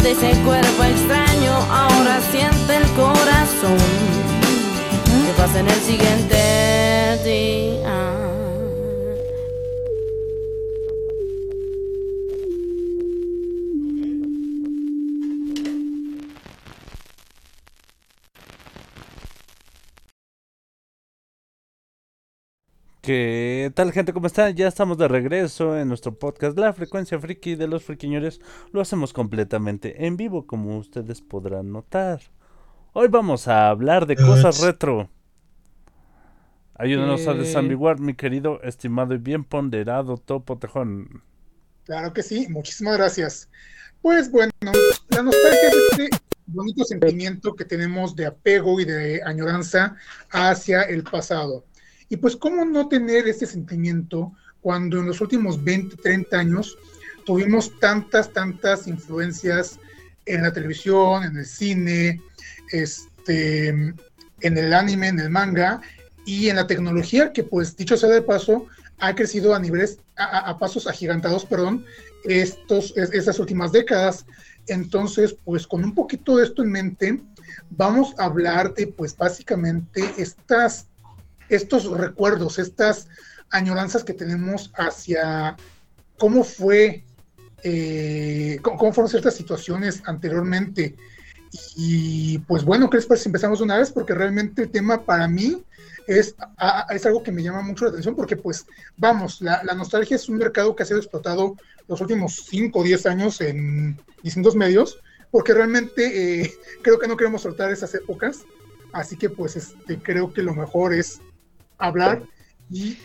de ese cuerpo extraño, ahora siente el corazón. ¿Qué pasa en el siguiente día? Tal gente? ¿Cómo están? Ya estamos de regreso en nuestro podcast La Frecuencia Friki de los Friquiñores. Lo hacemos completamente en vivo, como ustedes podrán notar. Hoy vamos a hablar de cosas retro. Ayúdanos a desambiguar, mi querido, estimado y bien ponderado Topo Tejón. Claro que sí, muchísimas gracias. Pues bueno, la nostalgia es este bonito sentimiento que tenemos de apego y de añoranza hacia el pasado. Y pues, ¿cómo no tener este sentimiento cuando en los últimos 20, 30 años tuvimos tantas, tantas influencias en la televisión, en el cine, este, en el anime, en el manga y en la tecnología que, pues, dicho sea de paso, ha crecido a niveles, a, a- pasos agigantados, perdón, estos, es- estas últimas décadas. Entonces, pues con un poquito de esto en mente, vamos a hablar de, pues básicamente, estas, estos recuerdos, estas añoranzas que tenemos hacia cómo fue, eh, cómo, fueron ciertas situaciones anteriormente. Y pues bueno, ¿qué les parece si empezamos una vez? Porque realmente el tema para mí es, a- es algo que me llama mucho la atención porque pues vamos, la, la nostalgia es un mercado que ha sido explotado los últimos 5 o 10 años en distintos medios, porque realmente eh, creo que no queremos soltar esas épocas, así que pues este, creo que lo mejor es hablar y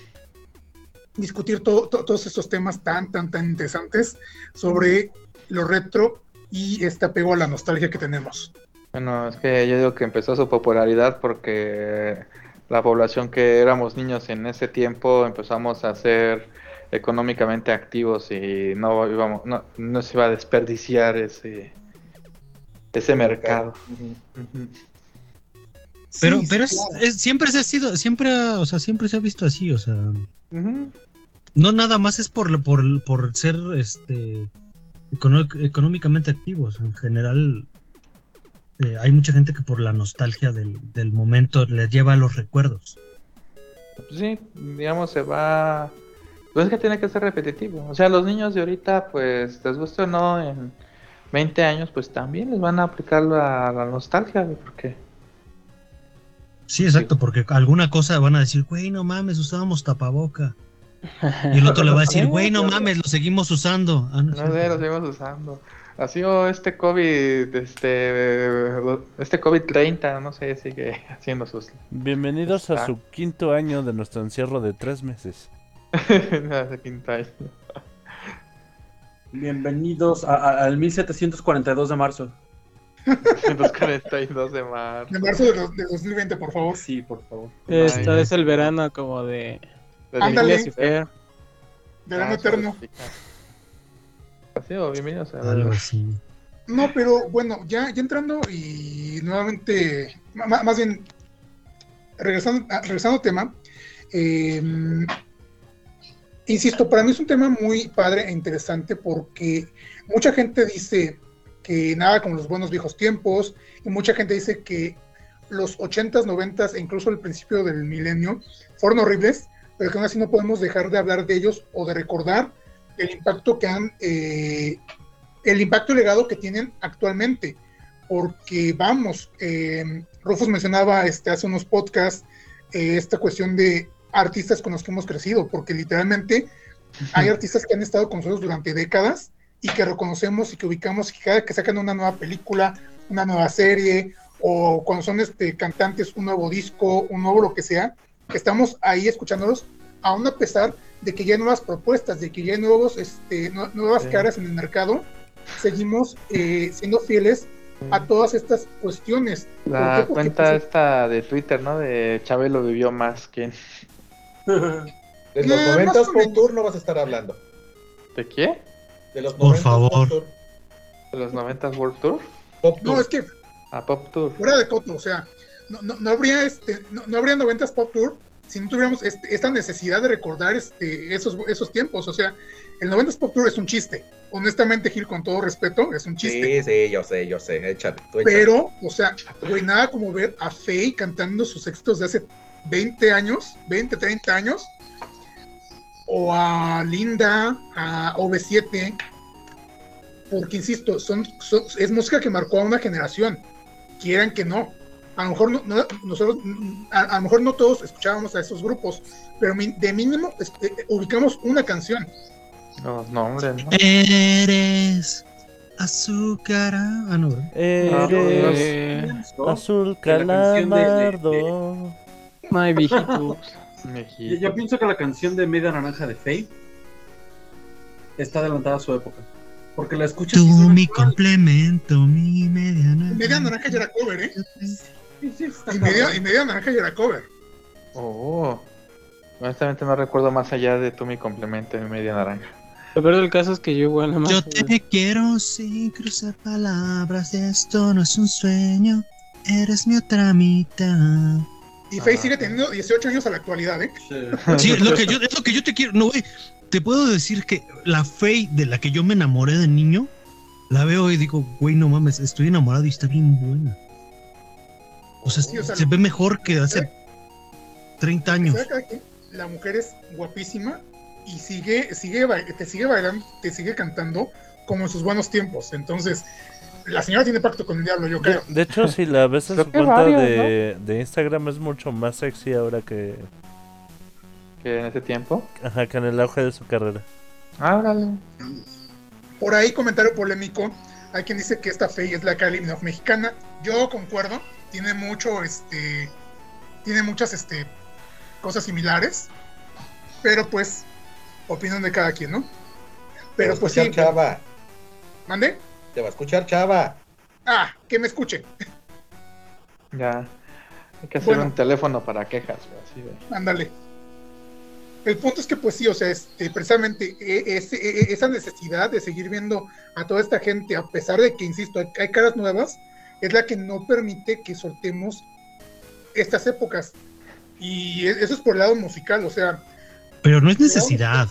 discutir to- to- todos estos temas tan, tan, tan interesantes sobre lo retro y este apego a la nostalgia que tenemos. Bueno, es que yo digo que empezó su popularidad porque la población que éramos niños en ese tiempo empezamos a ser económicamente activos y no íbamos, no, no se iba a desperdiciar ese ese mercado. Ujú. Pero, Sí, pero es, claro. es- siempre se ha sido, siempre, o sea, siempre se ha visto así, o sea, no nada más es por, por, por ser, este, económicamente activos. En general, eh, hay mucha gente que por la nostalgia del, del momento les lleva a los recuerdos. Sí, digamos, se va. Pues es que tiene que ser repetitivo. O sea, los niños de ahorita, pues, les guste o no, en 20 años, pues también les van a aplicar la, la nostalgia, porque Sí, exacto, porque alguna cosa van a decir, güey, no mames, usábamos tapaboca. Y el otro le va a decir, güey, no mames, lo seguimos usando. Ah, no, sé, lo seguimos usando. Así o este COVID, este, este COVID-30, no sé, sigue haciendo sus... Bienvenidos a su quinto año de nuestro encierro de tres meses. hace quinto año. Bienvenidos a- a- al 1742 de marzo. 242 de marzo. De marzo de, de 2020, por favor. Sí, por favor. Esto Ay, es el verano como de de Ándale. Verano Ah, eterno. Así o bienvenidos a... Algo así. No, pero bueno, ya, ya entrando y nuevamente, más bien, regresando, a- regresando al tema, eh, insisto, para mí es un tema muy padre e interesante porque mucha gente dice que nada como los buenos viejos tiempos y mucha gente dice que los 80s, 90s e incluso el principio del milenio fueron horribles, pero que aún así no podemos dejar de hablar de ellos o de recordar el impacto que han eh, el impacto y legado que tienen actualmente. Porque vamos, eh, Rufus mencionaba este, hace unos podcasts eh, esta cuestión de artistas con los que hemos crecido, porque literalmente hay artistas que han estado con nosotros durante décadas y que reconocemos y que ubicamos y cada que sacan una nueva película, una nueva serie, o cuando son este, cantantes, un nuevo disco, un nuevo lo que sea, estamos ahí escuchándolos, aún a pesar de que ya hay nuevas propuestas, de que ya hay nuevos, este, nue- nuevas Sí. caras en el mercado, seguimos eh, siendo fieles a todas estas cuestiones. ¿Por? La Porque, cuenta pues, esta de Twitter, ¿no? De Chabelo vivió más que... De los momentos más o menos. Pop Tour no vas a estar hablando. ¿De qué? De los Por favor. Tour. ¿De los 90 World Tour? Pop no, Tour. es que A Pop Tour. fuera de coto, o sea, no, no, no habría este, no, no habría 90s Pop Tour si no tuviéramos este, esta necesidad de recordar este, esos, esos tiempos. O sea, el 90s Pop Tour es un chiste. Honestamente, Gil, con todo respeto, es un chiste. Sí, sí, yo sé, yo sé. Tú échale. Pero, o sea, güey, nada como ver a Faye cantando sus éxitos de hace 20 años, 20, 30 años, o a Linda, a OV7, porque insisto, son, son- es música que marcó a una generación, quieran que no. A lo mejor no, no- nosotros, a, a lo mejor no todos escuchábamos a esos grupos, pero mi- de mínimo este, ubicamos una canción. Los nombres, ¿no? Eres azúcar. Ah, no, ¿verdad? Eres Eh, azul calamardo. my viejitos. Yo, pienso que la canción de Media Naranja de Faye está adelantada a su época. Porque la escuchas Tú, mi complemento, mi mediana. Media Naranja ya era cover, ¿eh? Sí, sí, está Y media, y media Naranja ya era cover. Oh. Honestamente no recuerdo más allá de tú mi complemento de media naranja. Lo peor del caso es que yo igual nada más. Yo te quiero sin cruzar palabras. Esto no es un sueño. Eres mi otra mitad. Y Faye Ah. sigue teniendo 18 años a la actualidad, ¿eh? Sí. Lo que yo, es lo que yo te quiero. No, güey. Te puedo decir que la Faye de la que yo me enamoré de niño, la veo y digo, güey, no mames, estoy enamorado y está bien buena. O sea, Sí, o sea, se ve mejor que hace 30 años. La mujer es guapísima y sigue, sigue, te sigue bailando, te sigue cantando como en sus buenos tiempos. Entonces, la señora tiene pacto con el diablo, yo creo. de hecho, si la ves en su cuenta varios, de, de Instagram es mucho más sexy ahora que, Que en ese tiempo. ajá, que en el auge de su carrera. Ábrale. Por ahí, comentario polémico. Hay quien dice que esta Faye es la Kylie Minogue mexicana. Yo concuerdo. Tiene mucho, este. Tiene muchas, este. Cosas similares. Pero pues. Opinión de cada quien, ¿no? Pero pues escuchar sí. Chava. ¿Mande? Te va a escuchar Chava. Ah, que me escuche. Ya. Hay que hacer Bueno. un teléfono para quejas, así de. Ándale. El punto es que, pues sí, o sea, este, precisamente e- ese- e- esa necesidad de seguir viendo a toda esta gente, a pesar de que, insisto, hay, hay caras nuevas, es la que no permite que soltemos estas épocas. Y e- eso es por el lado musical, o sea, Pero no es necesidad.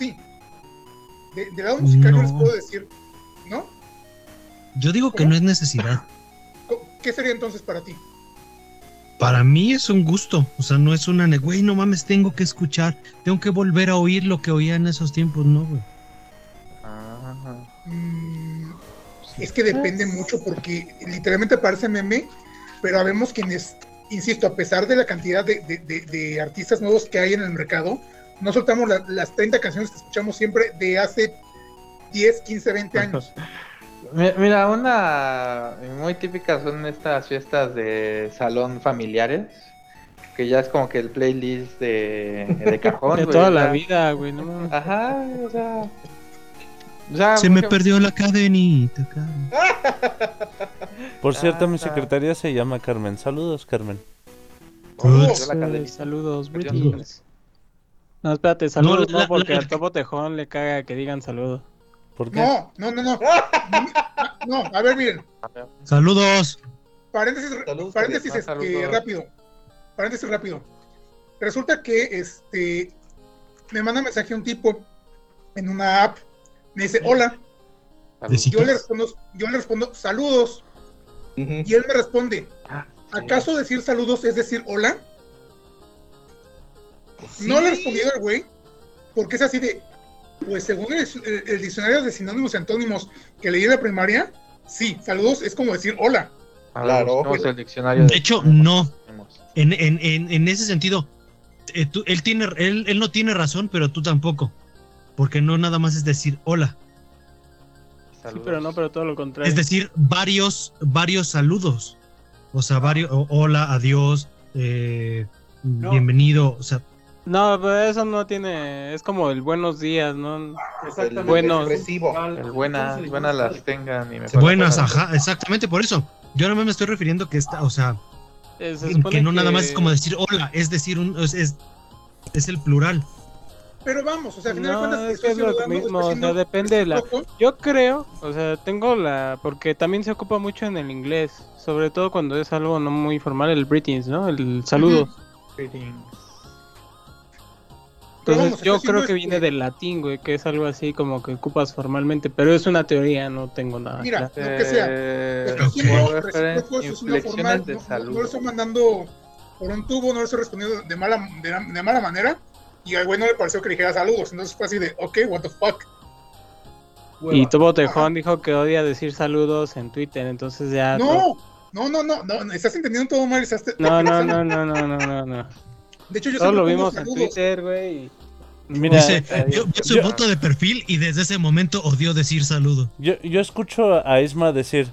sí. De- del lado musical yo les No. puedo decir, ¿no? Yo digo que ¿Cómo? no es necesidad. ¿Qué sería entonces para ti? Para mí es un gusto. O sea, no es una, güey, no mames, tengo que escuchar. Tengo que volver a oír lo que oía en esos tiempos, no, güey. Ah, Mm, es que depende mucho porque literalmente parece meme, pero habemos quienes insisto, a pesar de la cantidad de, de- de- de artistas nuevos que hay en el mercado, no soltamos la- las 30 canciones que escuchamos siempre de hace 10, 15, 20 años. Mi- Mira, una muy típica son estas fiestas de salón familiares, que ya es como que el playlist de, de cajón. De toda la ya. vida, güey. No. Ajá, o sea. o sea, Se me perdió la cadenita, Carmen. Por cierto, mi Ah, secretaria se llama Carmen. Saludos, Carmen. Saludos. Eh, Saludos, Britney. No, espérate, saludos, no, la- la- porque la- al Topo Tejón le caga que digan saludo. ¿Por qué? No, no, no, no. No, a ver, miren. Saludos. Paréntesis, Saludos, paréntesis este, rápido. Paréntesis rápido. Resulta que este me manda mensaje un tipo en una app. Me dice, hola. Yo le respondo, yo le respondo, saludos. Y él me responde, Ah. ¿acaso decir saludos es decir hola? Sí. No le respondí al güey, porque es así de, pues según el, el- el diccionario de sinónimos y antónimos que leí en la primaria, sí, saludos es como decir hola. A ver, Claro. busquemos el diccionario De hecho, no. En, en, en, en ese sentido, eh, tú- él, tiene, él, él no tiene razón, pero tú tampoco. Porque no nada más es decir hola. Sí, pero no, pero todo lo contrario. Es decir, varios, varios saludos. O sea, varios, o- hola, adiós, eh, bienvenido. O sea, No, pero eso no tiene. Es como el buenos días, ¿no? Exactamente. Bueno. expresivo. El buenas, buenas las tengan y me buenas, ajá, exactamente por eso. Yo no me estoy refiriendo que está, o sea, Eh, se que no nada más es como decir hola, es decir, un, es, es, es el plural. Pero vamos, o sea, al final de No, cuentas, es que es lo mismo, o sea, depende de la-. Yo creo, o sea, tengo la. Porque también se ocupa mucho en el inglés. Sobre todo cuando es algo no muy formal, el greetings, ¿no? El saludo. Pero Entonces vamos, yo creo que viene del latín, güey, que es algo así como que ocupas formalmente. Pero es una teoría, no tengo nada. Mira, claro. lo que sea. Eh, formal, de no, no- salud. no le estoy mandando por un tubo, no le estoy respondiendo de mala, de, de mala manera. Y al güey no le pareció que le dijera saludos. Entonces fue así de, ok, what the fuck. Y Tobo Tejón dijo que odia decir saludos en Twitter, entonces ya. No, no, no, no, no, estás entendiendo todo mal. estás- No, no, no, no, no, no, no, no. De hecho, yo Todos lo vimos en. Twitter, güey. Mira, Dice, yo, yo su yo- foto de perfil y desde ese momento odio decir saludo. Yo, yo escucho a Isma decir,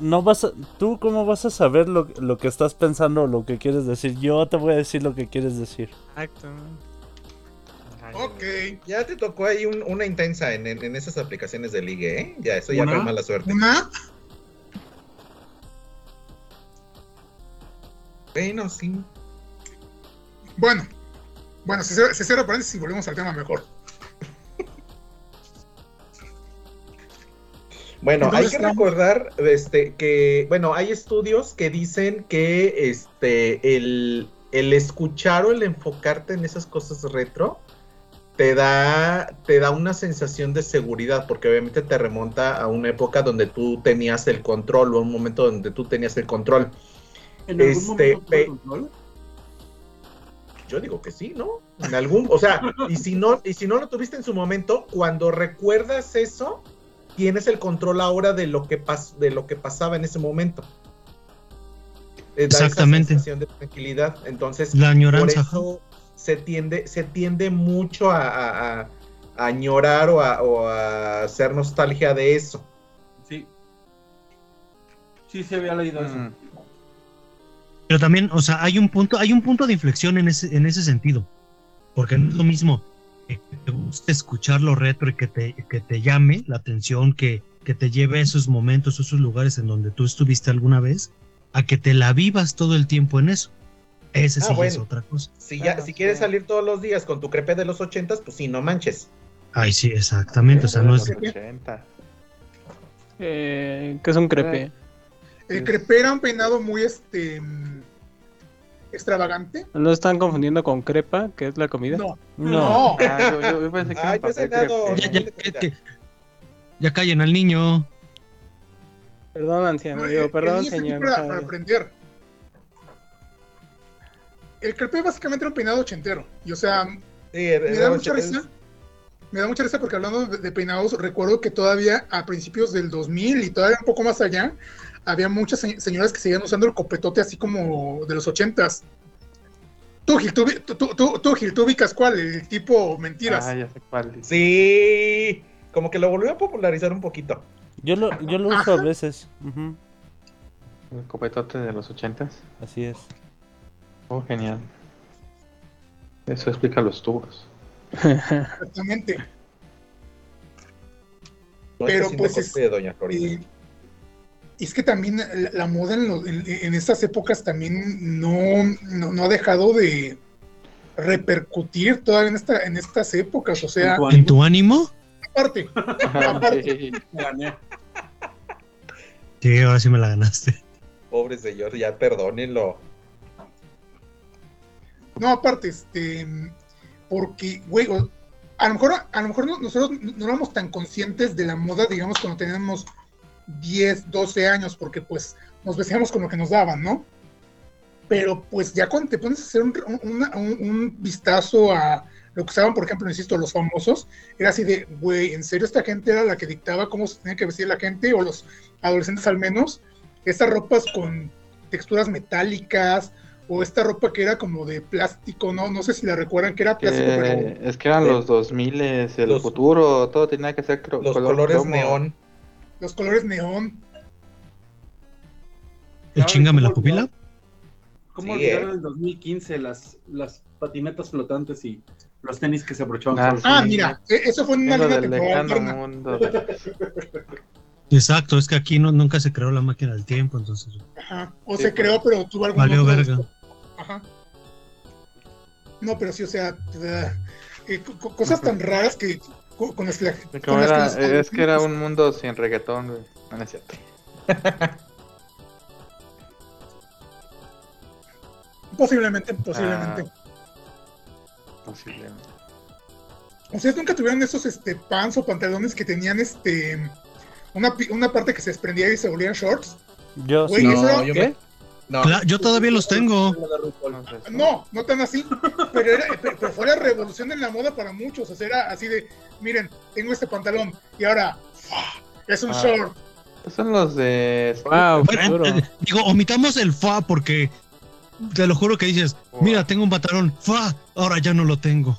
no vas a, tú cómo vas a saber lo, lo que estás pensando o lo que quieres decir. Yo te voy a decir lo que quieres decir. Exacto. Ok. Ya te tocó ahí un- una intensa en, en- en esas aplicaciones de ligue, ¿eh? Ya, eso ya fue mala suerte. Una, Bueno, sí. Bueno, bueno, se cierra, se cierra paréntesis y volvemos al tema mejor. Bueno, hay que recordar este, que, bueno, hay estudios que dicen que este, el, el escuchar o el enfocarte en esas cosas retro te da, te da una sensación de seguridad, porque obviamente te remonta a una época donde tú tenías el control o a un momento donde tú tenías el control. ¿En algún Este, momento tuve control? Yo digo que sí, ¿no? En algún, o sea, y si no, y si no lo tuviste en su momento, cuando recuerdas eso, tienes el control ahora de lo que pas, de lo que pasaba en ese momento. Eh, da esa Exactamente. sensación de tranquilidad. Entonces, La por añoranza. eso se tiende, se tiende mucho a, a- a- a añorar o a, o a hacer nostalgia de eso. Sí. Sí, se había leído eso. Pero también, o sea, hay un punto, hay un punto de inflexión en ese, en ese sentido. Porque no es lo mismo que te guste escuchar lo retro y que te, que te llame la atención, que, que te lleve a esos momentos, esos lugares en donde tú estuviste alguna vez, a que te la vivas todo el tiempo en eso. Ese Ah, sí es otra cosa. Si, ya, Claro, si quieres sí. salir todos los días con tu crepe de los ochentas, pues sí, no manches. Ay, sí, exactamente. O sea, no es. Los 80. Eh, ¿Qué es un crepe? El crepé era un peinado muy este mm, extravagante. ¿No están confundiendo con crepa, que es la comida? No, No. no. Ah, yo, yo- yo pensé que era yo he papel cenado. crepe. Ya, ya, que- que- ya callen al niño. Perdón, anciano, No, digo, el- perdón, señor. Para, aprender. El crepé básicamente era un peinado ochentero. Y o sea, Sí, me da mucha risa. me da mucha risa porque hablando de, de peinados, recuerdo que todavía a principios del 2000 y todavía un poco más allá, había muchas se- señoras que seguían usando el copetote así como de los ochentas. Tú, Gil, tú, tú, tú, tú, tú, Gil, tú ubicas cuál, el tipo mentiras. Ah, ya sé cuál. Sí, como que lo volvió a popularizar un poquito. Yo lo, yo lo uso a veces. ujú, El copetote de los ochentas. Así es. Oh, genial. Eso explica los tubos. Exactamente. Pero, haciendo pues, cosplay de Doña Florinda. Y, es que también la, la moda en, en estas épocas también no, no, no ha dejado de repercutir todavía en, esta, en estas épocas. O sea, ¿En tu ánimo? aparte, Sí. Gané. Sí, ahora sí me la ganaste. Pobre señor, ya perdónenlo. no, aparte, este, porque, güey, a lo mejor, a lo mejor no- nosotros no éramos tan conscientes de la moda, digamos, cuando teníamos 10, 12 años, porque pues nos vestíamos con lo que nos daban, ¿no? Pero pues ya cuando te pones a hacer un, un- un- un vistazo a lo que usaban, por ejemplo, insisto, los famosos, era así de, güey, ¿en serio esta gente era la que dictaba cómo se tenía que vestir la gente, o los adolescentes al menos? Estas ropas con texturas metálicas, o esta ropa que era como de plástico, ¿no? No sé si la recuerdan, que era plástico, pero... Es que eran Eh, los 2000, el los- futuro, todo tenía que ser cro- Los color colores neón. Los colores neón. ¿El chingame la ¿cómo pupila? ¿Cómo Sí, olvidar eh. en el 2015 las, las patinetas flotantes y los tenis que se abrochaban? Ah? Ah, mira, e- eso fue en una línea mundo de- Exacto, es que aquí no, nunca se creó la máquina del tiempo, entonces. Ajá. O Sí, se pues. creó, pero tuvo algún Valió verga. Ajá. No, pero sí, o sea, eh, co- co- cosas tan raras que con las con las era- es que era un mundo sin reggaetón, güey. No, no es cierto. Posiblemente, posiblemente. Ah. Posiblemente. ¿Ustedes nunca tuvieron esos este, pants o pantalones que tenían este una, una parte que se desprendía y se volvían shorts? Yo Güey, sí. No, yo todavía los tengo. No. No, no tan así, pero, era, pero, fue la revolución en la moda para muchos. O sea, era así de, miren, tengo este pantalón y ahora es un Ah. short. Son los de. Wow, Bueno, eh, digo, omitamos el fa porque te lo juro que dices, mira, tengo un pantalón, fa, ahora ya no lo tengo.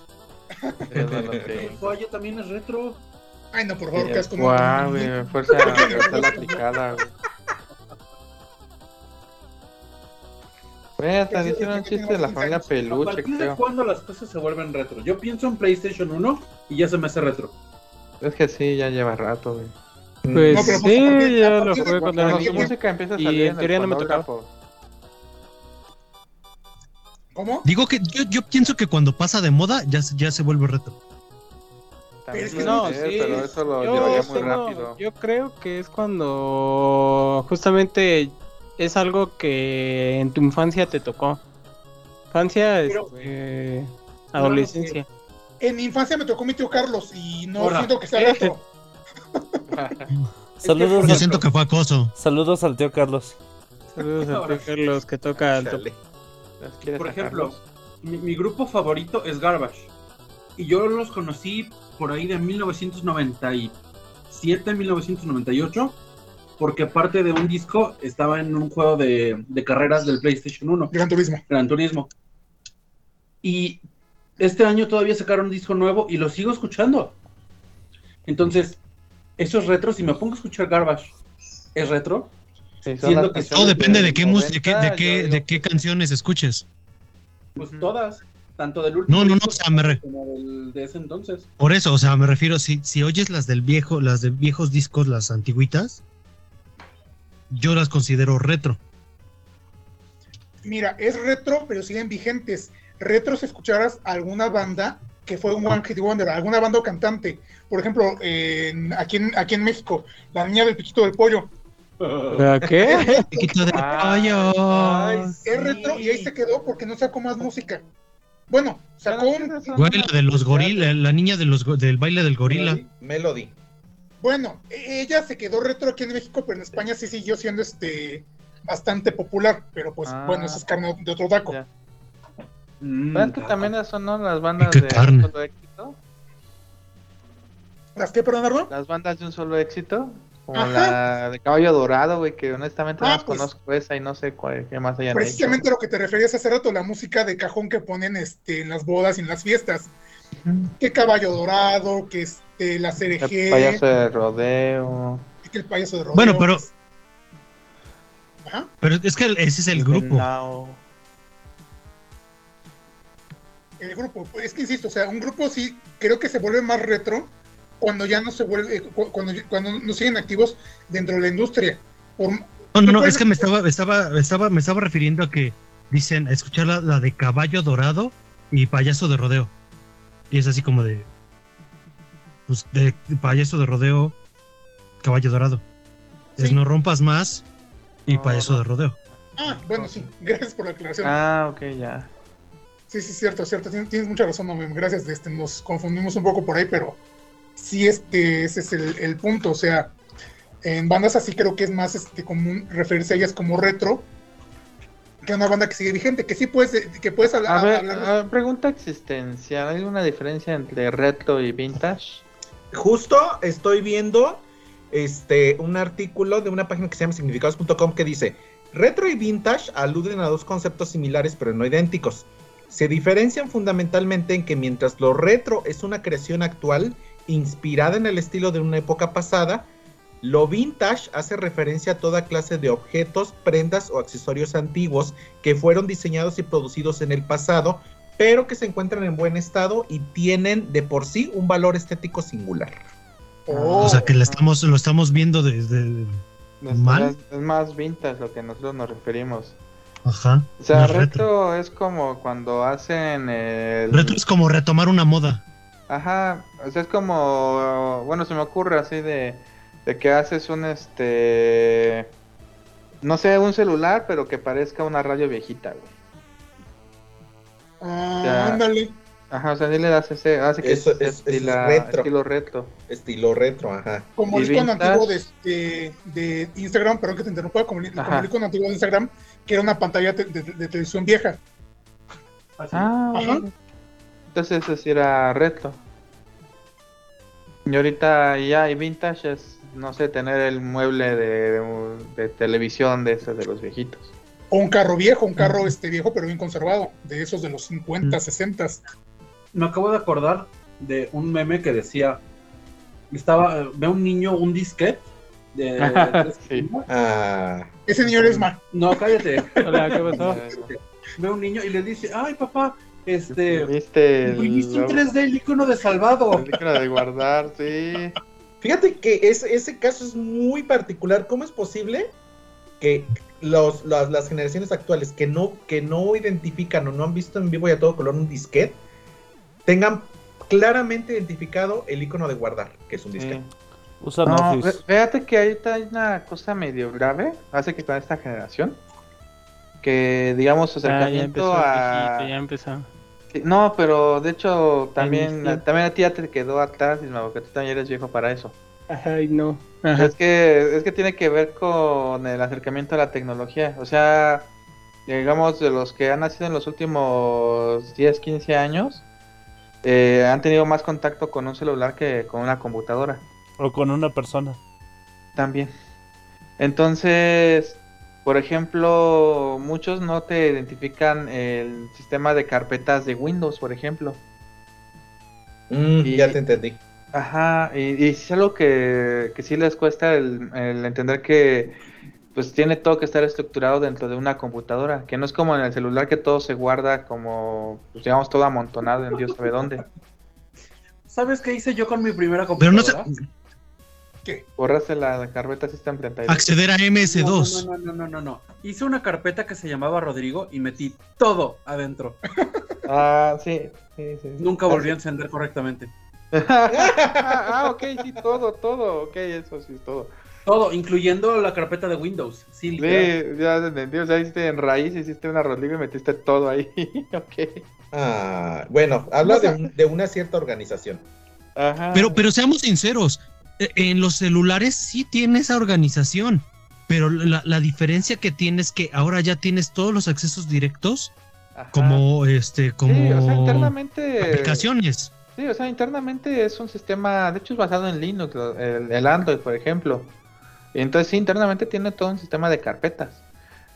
El Fuaya también es retro. Ay, no, por favor, que no, no. güey, fuerza universal aplicada, güey. Güey, hasta hicieron un chiste de la familia sí. ¿A peluche, partir de creo. cuándo las cosas se vuelven retro? Yo pienso en PlayStation 1 y ya se me hace retro. Es que sí, ya lleva rato, güey. Pues No, sí, partir- ya lo de jugué cuando era niño. música empieza a Y salir en en teoría no me tocaba. ¿Cómo? Digo que yo, yo pienso que cuando pasa de moda ya, se- ya se vuelve retro. También es que No, ser, sí. pero eso lo yo, llevaría muy tengo- rápido. yo creo que es cuando justamente es algo que en tu infancia te tocó. Infancia, Pero- este, adolescencia. En mi infancia me tocó mi tío Carlos y no siento que sea retro. Saludos, Yo siento que fue acoso. saludos al tío Carlos. Saludos a ti, Carlos, que toca alto. Chale. ¿Quieres Por ejemplo, mi, mi grupo favorito es Garbage. Y yo los conocí por ahí de 1997, 1998. Porque parte de un disco estaba en un juego de, de carreras del PlayStation 1. Gran Turismo. Gran Turismo. Y este año todavía sacaron un disco nuevo y lo sigo escuchando. Entonces, eso es retro. Si me pongo a escuchar Garbage, ¿es retro? Sí, siendo que Todo depende de qué, mus- de qué, 90, de qué, de canciones escuches. Pues todas. Tanto del último No, no, no, disco o sea, me re- como del- de ese entonces. Por eso, o sea, me refiero, si, si oyes las del viejo, las de viejos discos, las antiguitas, yo las considero retro. Mira, es retro, pero siguen vigentes. Retro si escucharas alguna banda que fue un One Hit Wonder, alguna banda o cantante. Por ejemplo, en- aquí, en, aquí en México, La Niña del Piquito del Pollo. ¿A ¿Qué? Piquito de Ay, pollo. ay, Es retro y ahí se quedó porque no sacó más música. Bueno, sacó un... Güey, la de los gorilas, la niña de los, del baile del gorila. Melody. Bueno, e- ella se quedó retro aquí en México, pero en España sí siguió siendo este bastante popular. Pero pues Ah. bueno, eso es carne de otro taco. Ya. Mm, ¿Sabes que también son ¿no? las bandas qué de carne. solo éxito? ¿Las qué, perdón, Arno? Las bandas de un solo éxito. Como Ajá. la de Caballo Dorado, güey, que honestamente Ah, no pues, conozco esa y no sé cuál, qué más hayan Precisamente lo que te referías hace rato, la música de cajón que ponen este, en las bodas y en las fiestas. Que caballo dorado, que este, la El CRG, payaso de rodeo. que el payaso de rodeo. Bueno, pero-. Pero es que ese es el grupo. Now. El grupo, pues, es que insisto, o sea, un grupo sí creo que se vuelve más retro cuando ya no se vuelve, eh, cu- cuando, cuando no siguen activos dentro de la industria. Por- No, no, no, es que me estaba, estaba, estaba, me estaba refiriendo a que dicen escuchar la, la de caballo dorado y payaso de rodeo. Y es así como de. Pues de payaso de rodeo, caballo dorado. Es no rompas más y No, payaso no. de rodeo. Ah, bueno, sí, gracias por la aclaración. Ah, ok, ya. Sí, sí, cierto, cierto, tienes, tienes mucha razón, Mem, gracias, este, nos confundimos un poco por ahí, pero sí, este, ese es el, el punto, o sea, en bandas así creo que es más este, común referirse a ellas como retro que una banda que sigue vigente, que sí puedes, que puedes hablar, A ver, hablar de- pregunta existencial. ¿Hay una diferencia entre retro y vintage? Justo estoy viendo este un artículo de una página que se llama significados.com que dice retro y vintage aluden a dos conceptos similares pero no idénticos. Se diferencian fundamentalmente en que mientras lo retro es una creación actual inspirada en el estilo de una época pasada, lo vintage hace referencia a toda clase de objetos, prendas o accesorios antiguos que fueron diseñados y producidos en el pasado, pero que se encuentran en buen estado y tienen de por sí un valor estético singular. Oh, O sea que estamos, lo estamos viendo desde. Es, ¿Mal? es más vintage lo que nosotros nos referimos. Ajá. O sea, retro, es como cuando hacen el... Retro es como retomar una moda. Ajá, o sea, es como... Bueno, se me ocurre así de, de que haces un, este... No sé, un celular, pero que parezca una radio viejita, güey. ah, ándale, Ajá, o sea, ni le das ese... Hace que Eso es- estila- retro. estilo retro. Estilo retro, ajá. como ¿Y el icono antiguo de, este, de Instagram, perdón que te interrumpa, como, el- como el icono antiguo de Instagram, que era una pantalla de, de televisión vieja. Así. Ah, Ajá. ok. Entonces eso sí era retro. Y ahorita ya hay vintage es, no sé, tener el mueble de, de- de televisión de esos de los viejitos. O un carro viejo, un carro este viejo pero bien conservado, de esos de los 50, 60. Me acabo de acordar de un meme que decía, estaba, ve un niño un disquete de, Sí. Ah, Ese niño es más. No, cállate. Hola, ¿qué pasó? Ve un niño y le dice, ay papá, este, ¿Viste el, imprimiste un 3D el icono de Salvado. el icono de guardar? Sí. Fíjate que es- ese caso es muy particular. ¿Cómo es posible que los, las, las generaciones actuales que no, que no identifican o no han visto en vivo y a todo color un disquete tengan claramente identificado el icono de guardar, que es un disquete? sí. Usan No, fíjate que ahorita hay una cosa medio grave, hace que con esta generación, que digamos Ah, ya acercamiento empezó, a... viejito, ya empezó. Sí, No, pero de hecho también, también a ti ya te quedó atrás, Isma, porque tú también eres viejo para eso. Ay, no. Ajá. Es que, es que tiene que ver con el acercamiento a la tecnología. O sea, digamos, de los que han nacido en los últimos 10, 15 años, eh, han tenido más contacto con un celular que con una computadora. O con una persona. También. Entonces, por ejemplo, muchos no te identifican el sistema de carpetas de Windows, por ejemplo. Mm, Y- Ya te entendí. Ajá, y, y es algo que, que sí les cuesta el, el entender que pues tiene todo que estar estructurado dentro de una computadora, que no es como en el celular que todo se guarda como, pues digamos, todo amontonado en Dios sabe dónde. ¿Sabes qué hice yo con mi primera Pero no computadora? Sé, Borraste la, carpeta System 32. acceder a MS2. No, no, no, no, no, no. Hice una carpeta que se llamaba Rodrigo y metí todo adentro. Ah, sí, sí, sí. sí. Nunca volví a encender correctamente. ah, ok, sí, todo, todo, ok, eso sí, todo. Todo, incluyendo la carpeta de Windows. Sí, Sí, ya te entendí, o sea, hiciste en raíz, hiciste una Rodrigo y metiste todo ahí, ok. Ah, bueno, habla de, un- de una cierta organización. Ajá. Pero, pero seamos sinceros, en los celulares sí tiene esa organización, pero la, la diferencia que tienes que ahora ya tienes todos los accesos directos Ajá. como este como Sí, o sea, internamente... aplicaciones. Sí, o sea, internamente es un sistema, de hecho es basado en Linux, el, el Android, por ejemplo. Entonces sí, internamente tiene todo un sistema de carpetas,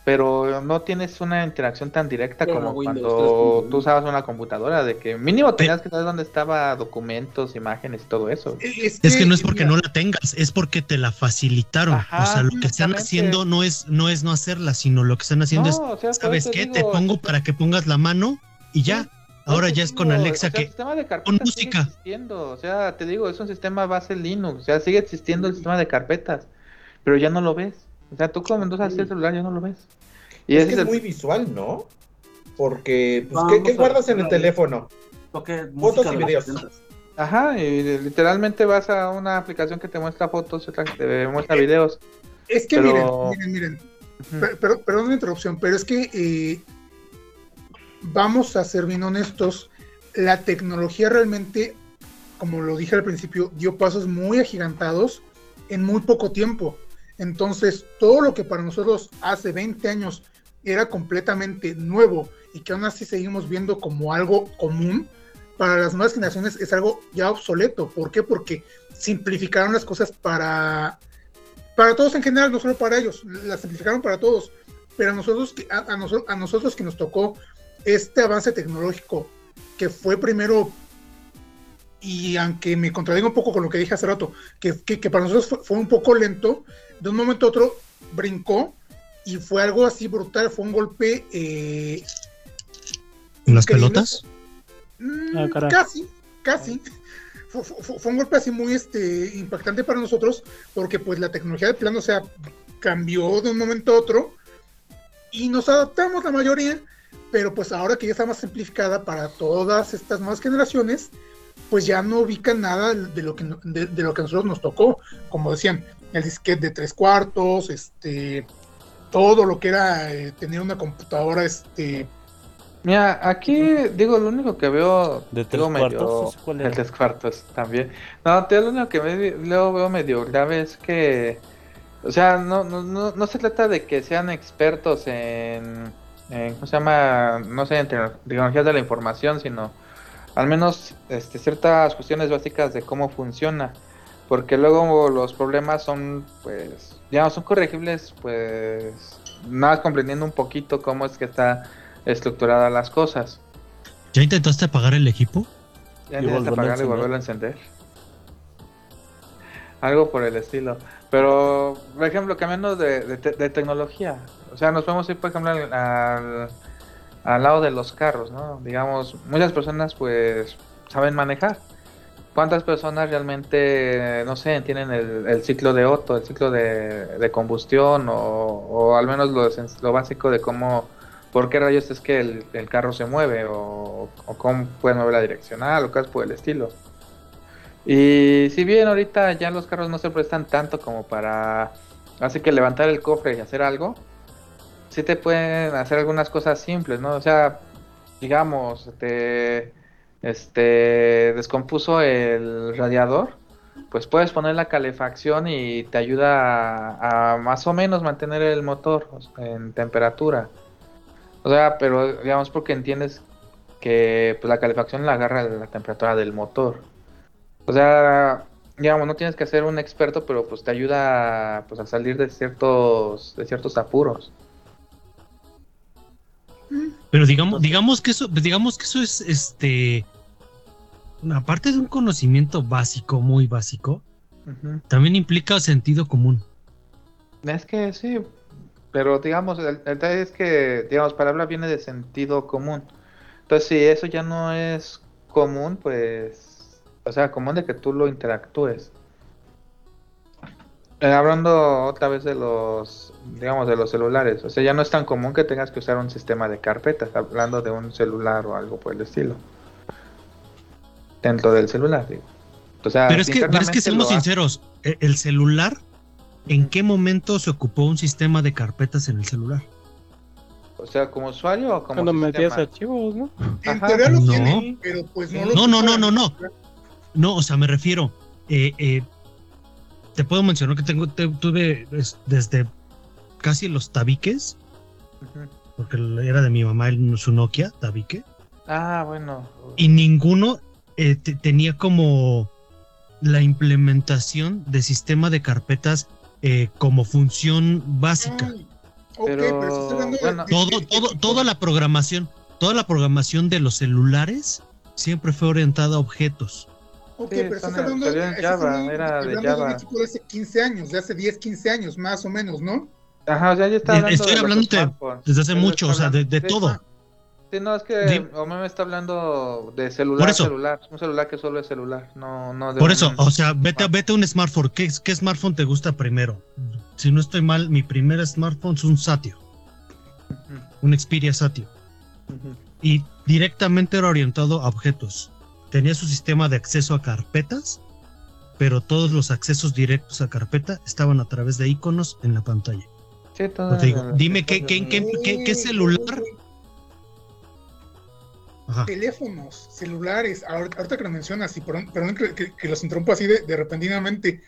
pero no tienes una interacción tan directa Como como Windows cuando 3.1. tú usabas una computadora, de que mínimo tenías que saber dónde estaba documentos, imágenes y todo eso. Es que no es porque no la tengas, es porque te la facilitaron. Ajá, o sea, lo que están haciendo no es, no es no hacerla, sino lo que están haciendo No, es, o sea, por ¿sabes qué? digo, te pongo para que pongas la mano y ya. Ahora ya es con Alexa o sea, el que sistema de con música. existiendo, o sea, te digo, es un sistema base Linux, o sea, sigue existiendo el sistema de carpetas, pero ya no lo ves. O sea, tú como usas el celular ya no lo ves. Y es que es el- muy visual, ¿no? Porque, pues, ¿qué, guardas en el teléfono? Fotos y videos. 70s. Ajá, y literalmente vas a una aplicación que te muestra fotos y otra que te muestra videos. Es que Pero- miren, miren, miren. Pero- perdón la interrupción, pero es que eh, vamos a ser bien honestos. La tecnología realmente, como lo dije al principio, dio pasos muy agigantados en muy poco tiempo. Entonces, todo lo que para nosotros hace 20 años era completamente nuevo y que aún así seguimos viendo como algo común, para las nuevas generaciones es algo ya obsoleto. ¿Por qué? Porque simplificaron las cosas para, para todos en general, no solo para ellos, las simplificaron para todos. Pero a nosotros, a, a noso- a nosotros que nos tocó este avance tecnológico, que fue primero, y aunque me contradigo un poco con lo que dije hace rato, que, que- para nosotros fue un poco lento, de un momento a otro brincó y fue algo así brutal, fue un golpe... eh, ¿En las increíble. pelotas? Mm, Ah, casi, casi. Fue, fue- fue un golpe así muy este, impactante para nosotros, porque pues la tecnología de plano, o sea, cambió de un momento a otro y nos adaptamos la mayoría, pero pues ahora que ya está más simplificada para todas estas nuevas generaciones, pues ya no ubican nada de lo que, de lo que a nosotros nos tocó. Como decían, el disquete de tres cuartos, este, todo lo que era eh, tener una computadora, este, Mira, aquí digo, lo único que veo. ¿De tres digo, cuartos? ¿Ese cuál El tres cuartos también. No, te lo único que me, luego veo medio grave es que. O sea, no, no, no, no se trata de que sean expertos en. en ¿Cómo se llama? No sé, en tecno- tecnologías de la información, sino. Al menos este, ciertas cuestiones básicas de cómo funciona. Porque luego los problemas son, pues. Digamos, son corregibles, pues. Nada más comprendiendo un poquito cómo es que está estructuradas las cosas. ¿Ya intentaste apagar el equipo? Ya a apagarlo y volverlo a encender. Algo por el estilo. Pero, por ejemplo, cambiando de, de te- de tecnología. O sea, nos podemos ir, por ejemplo, al, al, al lado de los carros, ¿no? Digamos, muchas personas, pues, saben manejar. ¿Cuántas personas realmente, no sé, entienden el, ciclo de Otto, el ciclo de, combustión, o, al menos lo, básico de cómo, por qué rayos es que el, carro se mueve, o, cómo puede mover la direccional, o cosas por el estilo? Y si bien ahorita ya los carros no se prestan tanto como para, así que levantar el cofre y hacer algo, sí te pueden hacer algunas cosas simples, ¿no? O sea, digamos, te este descompuso el radiador, pues puedes poner la calefacción y te ayuda a, más o menos mantener el motor en temperatura. O sea, pero digamos porque entiendes que pues, la calefacción la agarra la temperatura del motor. O sea, digamos, no tienes que ser un experto, pero pues te ayuda pues, a salir de ciertos de ciertos apuros. Pero digamos, digamos que eso, digamos que eso es este. Aparte de un conocimiento básico, muy básico, también implica sentido común. Es que sí, pero digamos, el, el detalle es que, digamos, palabra viene de sentido común. Entonces, si eso ya no es común, pues, o sea, común de que tú lo interactúes. Eh, hablando otra vez de los, digamos, de los celulares, o sea, ya no es tan común que tengas que usar un sistema de carpetas, hablando de un celular o algo por el estilo. Dentro del celular, digo. O sea, Pero es que, pero es que seamos sinceros, e- el celular, ¿en qué momento se ocupó un sistema de carpetas en el celular? O sea, como usuario o como Cuando metías archivos, ¿no? En teoría lo No. tienen, pero pues no lo No, no, no, no, no. No, o sea, me refiero. eh, eh, te puedo mencionar que tengo, te- tuve es- desde casi los tabiques, porque era de mi mamá el- su Nokia, tabique, Ah, bueno. y ninguno eh, te- tenía como la implementación de sistema de carpetas eh, como función básica. Ay, ok, pero, hablando de- bueno, de- Todo, de- todo, toda la programación, toda la programación de los celulares siempre fue orientada a objetos. Ok, Sí, pero estás hablando, en estás Java, hablando- era de hablando de un Java. equipo de hace 15 años, de hace 10, 15 años, más o menos, ¿no? Ajá, o sea, ya está Eh, hablando estoy de hablando de-. Desde hace mucho, o sea, de, de todo. Sí, no, es que Di- Omar me está hablando de celular, Por eso. celular. Un celular que solo es celular, no, no de Por eso, o sea, vete, a- vete a un smartphone. ¿Qué, ¿Qué smartphone te gusta primero? Si no estoy mal, mi primer smartphone es un Satio, un Xperia Satio. Y directamente era orientado a objetos. Tenía su sistema de acceso a carpetas, pero todos los accesos directos a carpeta estaban a través de iconos en la pantalla. Sí, todo Pues te digo, era- dime qué, qué, qué- qué celular. Ajá. Teléfonos, celulares, ahorita, ahorita que lo mencionas, y perdón, perdón que, que- que los interrumpo así de, de repentinamente.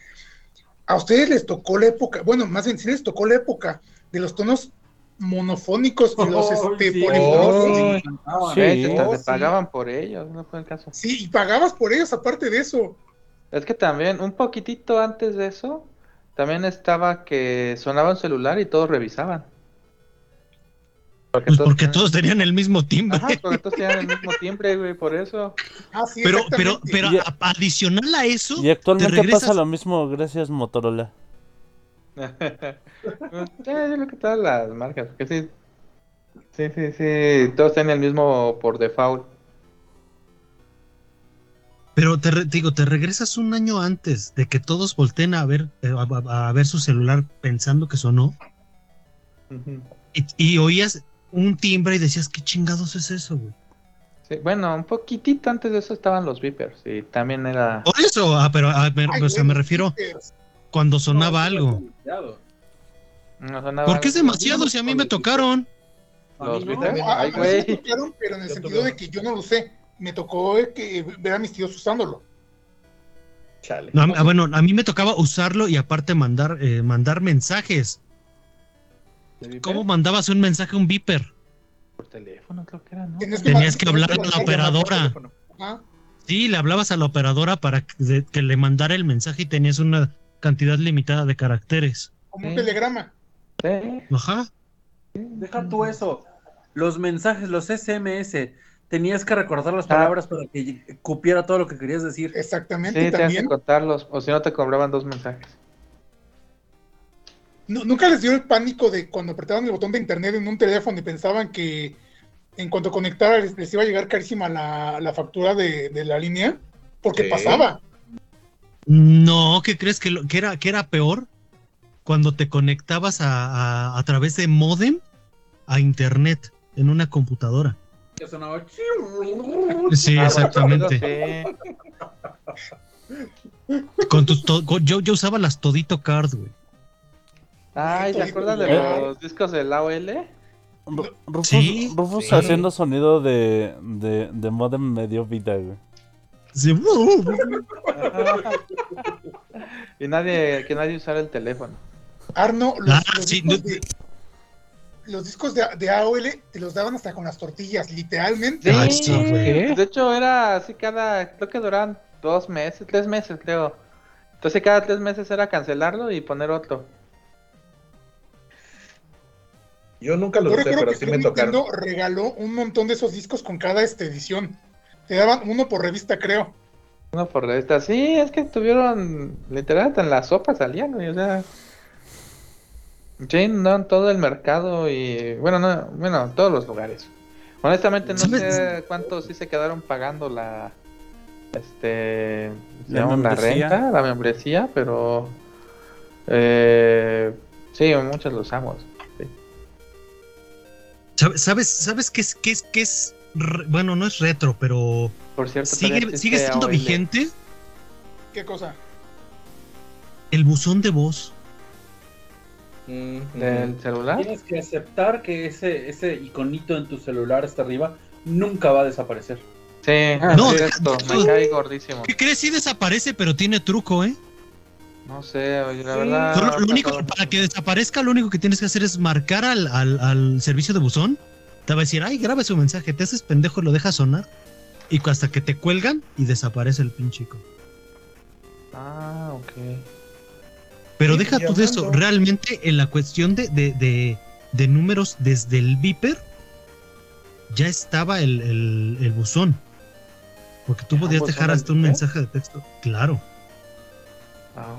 A ustedes les tocó la época, bueno, más bien sí les tocó la época de los tonos monofónicos y los Oh, este, sí. polifónicos. Oh. Sí, Oh, te sí. pagaban por ellos, no fue el caso. Sí, y pagabas por ellos aparte de eso. Es que también, un poquitito antes de eso, también estaba que sonaba un celular y todos revisaban. Porque Pues porque todos tenían el mismo timbre. Ajá, porque todos tenían el mismo timbre, güey, por eso. Ah, sí, Pero, pero, pero Y- a- adicional a eso, Y actualmente te regresas- pasa lo mismo gracias Motorola. Ya, yo lo que todas las marcas, que sí. Sí, sí, sí, todos tienen el mismo por default. Pero te re- digo, te regresas un año antes de que todos volteen a ver, eh, a, a- a ver su celular pensando que sonó y oías un timbre y decías, ¿qué chingados es eso, güey? Sí, bueno, un poquitito antes de eso estaban los Vipers y también era... Por eso, ah, pero ah, me, Ay, o sea, me refiero cuando sonaba algo. No sonaba ¿Por qué es demasiado si a mí me tocaron? A Los no. A- a Ay, güey. me tocaron, pero en el Yo sentido tuve de que yo no lo usé. Me tocó eh, que ver a mis tíos usándolo. Chale. No, a- ah, bueno, a mí me tocaba usarlo y aparte mandar, eh, mandar mensajes. ¿De Viper? ¿Cómo mandabas un mensaje a un beeper? Por teléfono creo que era, ¿no? Tenías Tenías que hablar a la operadora. Sí, le hablabas a la operadora para que, le mandara el mensaje y tenías una cantidad limitada de caracteres. Como un telegrama. Sí. Ajá. Deja tú eso. Los mensajes, los SMS, tenías que recordar las Ah. palabras para que cupiera todo lo que querías decir. Exactamente, Sí, tenías que también. contarlos, o si no te cobraban dos mensajes. Nu- ¿Nunca les dio el pánico de cuando apretaban el botón de internet en un teléfono y pensaban que en cuanto conectara les, les iba a llegar carísima la, la factura de, de la línea? Porque Sí. pasaba. No, ¿qué crees que, lo- que era, que era peor? Cuando te conectabas a, a- a través de modem a internet en una computadora. Sí, Ah, exactamente. Con tus to- con- yo, yo usaba las Todito Card, güey. Ay, ¿se acuerdan de ¿Eh? los discos del AOL? Ru- Rufus, Sí. Rufus Sí. haciendo sonido de, de, de modem medio vida, güey. Sí, y nadie, que nadie usara el teléfono. Arno, los, Ah, los sí, discos, no- de, los discos de, de AOL te los daban hasta con las tortillas, literalmente. Ay, sí, güey. De hecho, era así cada, creo que duraban dos meses, tres meses, creo. Entonces cada tres meses era cancelarlo y poner otro. Yo nunca lo usé, pero sí me tocaron. Nintendo regaló un montón de esos discos con cada esta edición. Te daban uno por revista, creo. Uno por revista. Sí, es que tuvieron, literal, hasta en la sopa salían, o sea. Sí, no, en todo el mercado y, bueno, no, bueno, en todos los lugares. Honestamente no sé cuántos sí se quedaron pagando la, este, La la membresía. renta, la membresía, pero, eh, sí, muchos lo usamos. ¿Sabes, sabes, sabes qué es, qué es, qué es re- bueno, no es retro, pero Por cierto, sigue, siendo AOL. vigente ¿Qué cosa? el buzón de voz. Mm, del celular. Tienes que aceptar que ese, ese iconito en tu celular hasta arriba nunca va a desaparecer. Sí, No, es cierto, me cae gordísimo. ¿Qué crees? Sí desaparece, pero tiene truco, ¿eh? No sé, oye, la Sí. verdad. Solo- lo único, para que desaparezca, lo único que tienes que hacer es marcar al, al, al servicio de buzón. Te va a decir, ay, grabe su mensaje, te haces pendejo y lo dejas sonar. y hasta que te cuelgan y desaparece el pinche. Ah, ok. Pero Sí, deja tú de eso, realmente en la cuestión de, de, de- de números desde el Viper ya estaba el, el- el buzón. Porque tú ¿Ya podías buzón dejar hasta un mensaje de texto. Claro.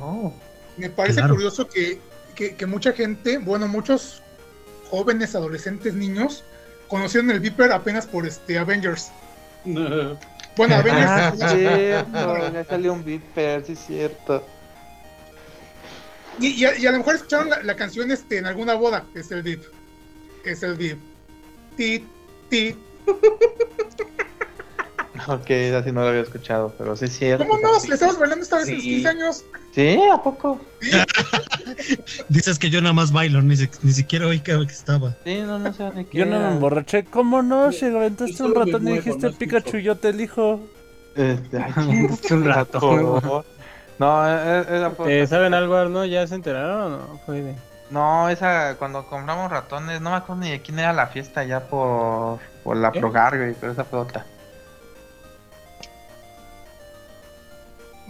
Oh. Me parece Claro. curioso que, que- que mucha gente, bueno, muchos jóvenes, adolescentes, niños, conocieron el Viper apenas por este Avengers. Bueno, Avengers. Ah, cierto, ya salió un Viper, sí es cierto. y, y a, y a lo mejor escucharon la, la canción este, en alguna boda. Es el VIP. Es el VIP. Tit, tit. Ok, así no lo había escuchado, pero sí es cierto. ¿Cómo no? Le estamos bailando esta vez en los Sí. 15 años. Sí, ¿a poco? Dices que yo nada más bailo, ni, ni siquiera oí que que estaba. Sí, no, no sé ni qué Yo no me era. emborraché. ¿Cómo no? Si aventaste un ratón y dijiste no Pikachu, yo te elijo. Este, ay, un rato. no. No, e- e- esa fue Eh. ¿Saben algo, Arno? ¿Ya se enteraron o no? Fue de... No, esa, cuando compramos ratones, no me acuerdo ni de quién era la fiesta ya por, por la ¿Eh? Progar, güey, pero esa fue otra.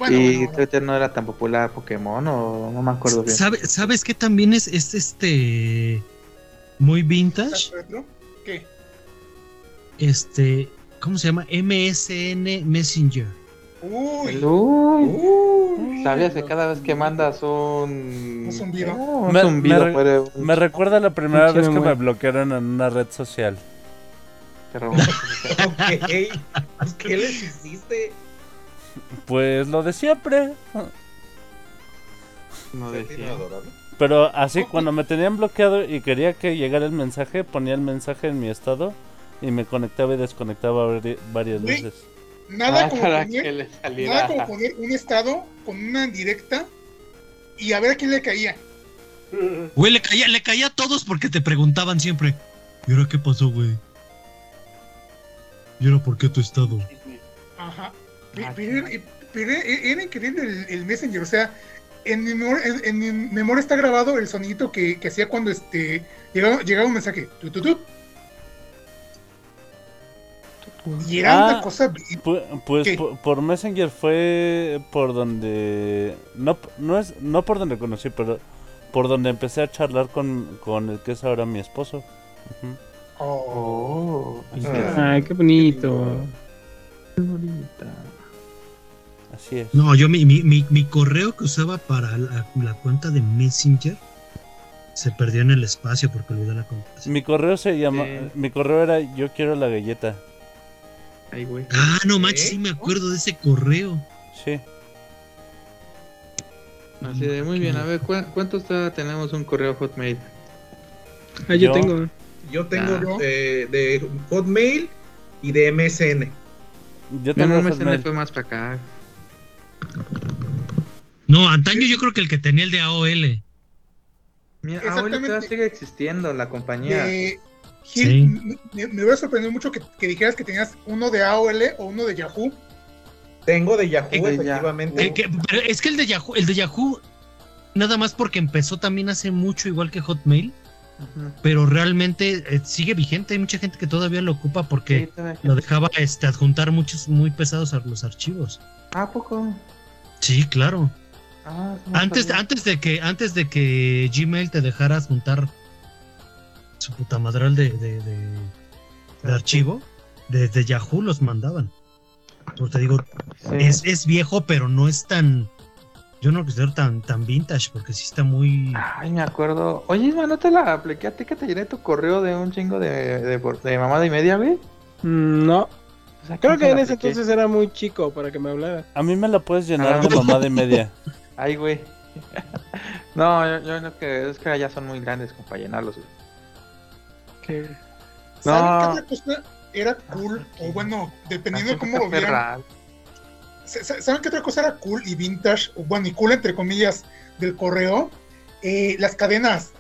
Bueno, y bueno, que no era tan popular Pokémon, o no me acuerdo bien. ¿Sabe- ¿Sabes qué también es, es este muy vintage? retro. ¿Qué? Este, ¿cómo se llama? MSN Messenger. Uy. Uy, Uy. ¿sabías que cada vez que mandas un... Un zumbido. Oh, un Me- zumbido me- puede- un- Me recuerda la primera vez que me bloquearon en una red social. te robó. Ok. ¿Qué les hiciste? Pues lo de siempre. No decía. Pero así, cuando me tenían bloqueado y quería que llegara el mensaje, ponía el mensaje en mi estado y me conectaba y desconectaba vari- varias veces. Nada Ah, como poner, nada como poner un estado con una directa y a ver a quién le caía. Güey, le caía, le caía a todos porque te preguntaban siempre. ¿Y ahora qué pasó, güey? ¿Y ahora por qué tu estado? Ajá. Ah, Pero, era, pero era- era increíble el, el Messenger. O sea, en mi, memor- en, en mi memoria está grabado el sonidito que, que hacía cuando este llegaba, llegaba un mensaje. Tu, tu, tu. Y era Ah. una cosa. Pu- Pues, ¿Qué? po- por Messenger fue por donde... No, no, es, no por donde conocí, pero por donde empecé a charlar con, con el que es ahora mi esposo. Oh. Oh, Ay, qué bonito. qué bonita. Así es. No, yo mi, mi, mi, mi correo que usaba para la, la cuenta de Messenger se perdió en el espacio porque olvidé la contraseña. Mi correo se llama... Mi correo era yo quiero la galleta. Ay, güey. Ah, no manches, ¿Eh? sí me acuerdo de ese correo. Sí. Así de, muy bien, a ver, ¿cu- ¿cuántos tenemos un correo Hotmail? Ah, yo, Yo- tengo. Yo tengo Ah. eh, de Hotmail y de MSN. Yo tengo no, Hotmail. fue más para acá. No, antaño yo creo que el que tenía el de AOL. Mira, todavía sigue existiendo la compañía. Gil, Sí. me, me- hubiera sorprendido mucho que, que dijeras que tenías uno de AOL o uno de Yahoo. Tengo de Yahoo, Eh, de efectivamente. Que- pero es que el de Yahoo, el de Yahoo, nada más porque empezó también hace mucho, igual que Hotmail, pero realmente eh, sigue vigente. Hay mucha gente que todavía lo ocupa porque Sí, lo dejaba este, adjuntar muchos muy pesados a los archivos. ¿A poco? Sí, claro. Ah, Antes, sabía. antes de que, antes de que Gmail te dejara adjuntar su puta madral de, de, de- de archivo, desde Yahoo los mandaban. Porque te digo, Sí. es, es viejo, pero no es tan. Yo no lo considero tan, tan vintage, porque sí está muy. Ay, me acuerdo. Oye, Isma, ¿no te la apliqué a ti que te llené tu correo de un chingo de, de, por- de mamada y media, güey? Mm, No, O sea, creo ¿quién que en ese entonces era muy chico para que me hablara. A mí me la puedes llenar Ah. de mamada y media. Ay, güey. no, yo, yo no que es que ya son muy grandes como para llenarlos, güey. Que- ¿Saben No. qué otra cosa era cool? O bueno, dependiendo de cómo lo vieran. ¿Saben qué otra cosa era cool y vintage? O bueno, y cool entre comillas del correo. Eh, las cadenas.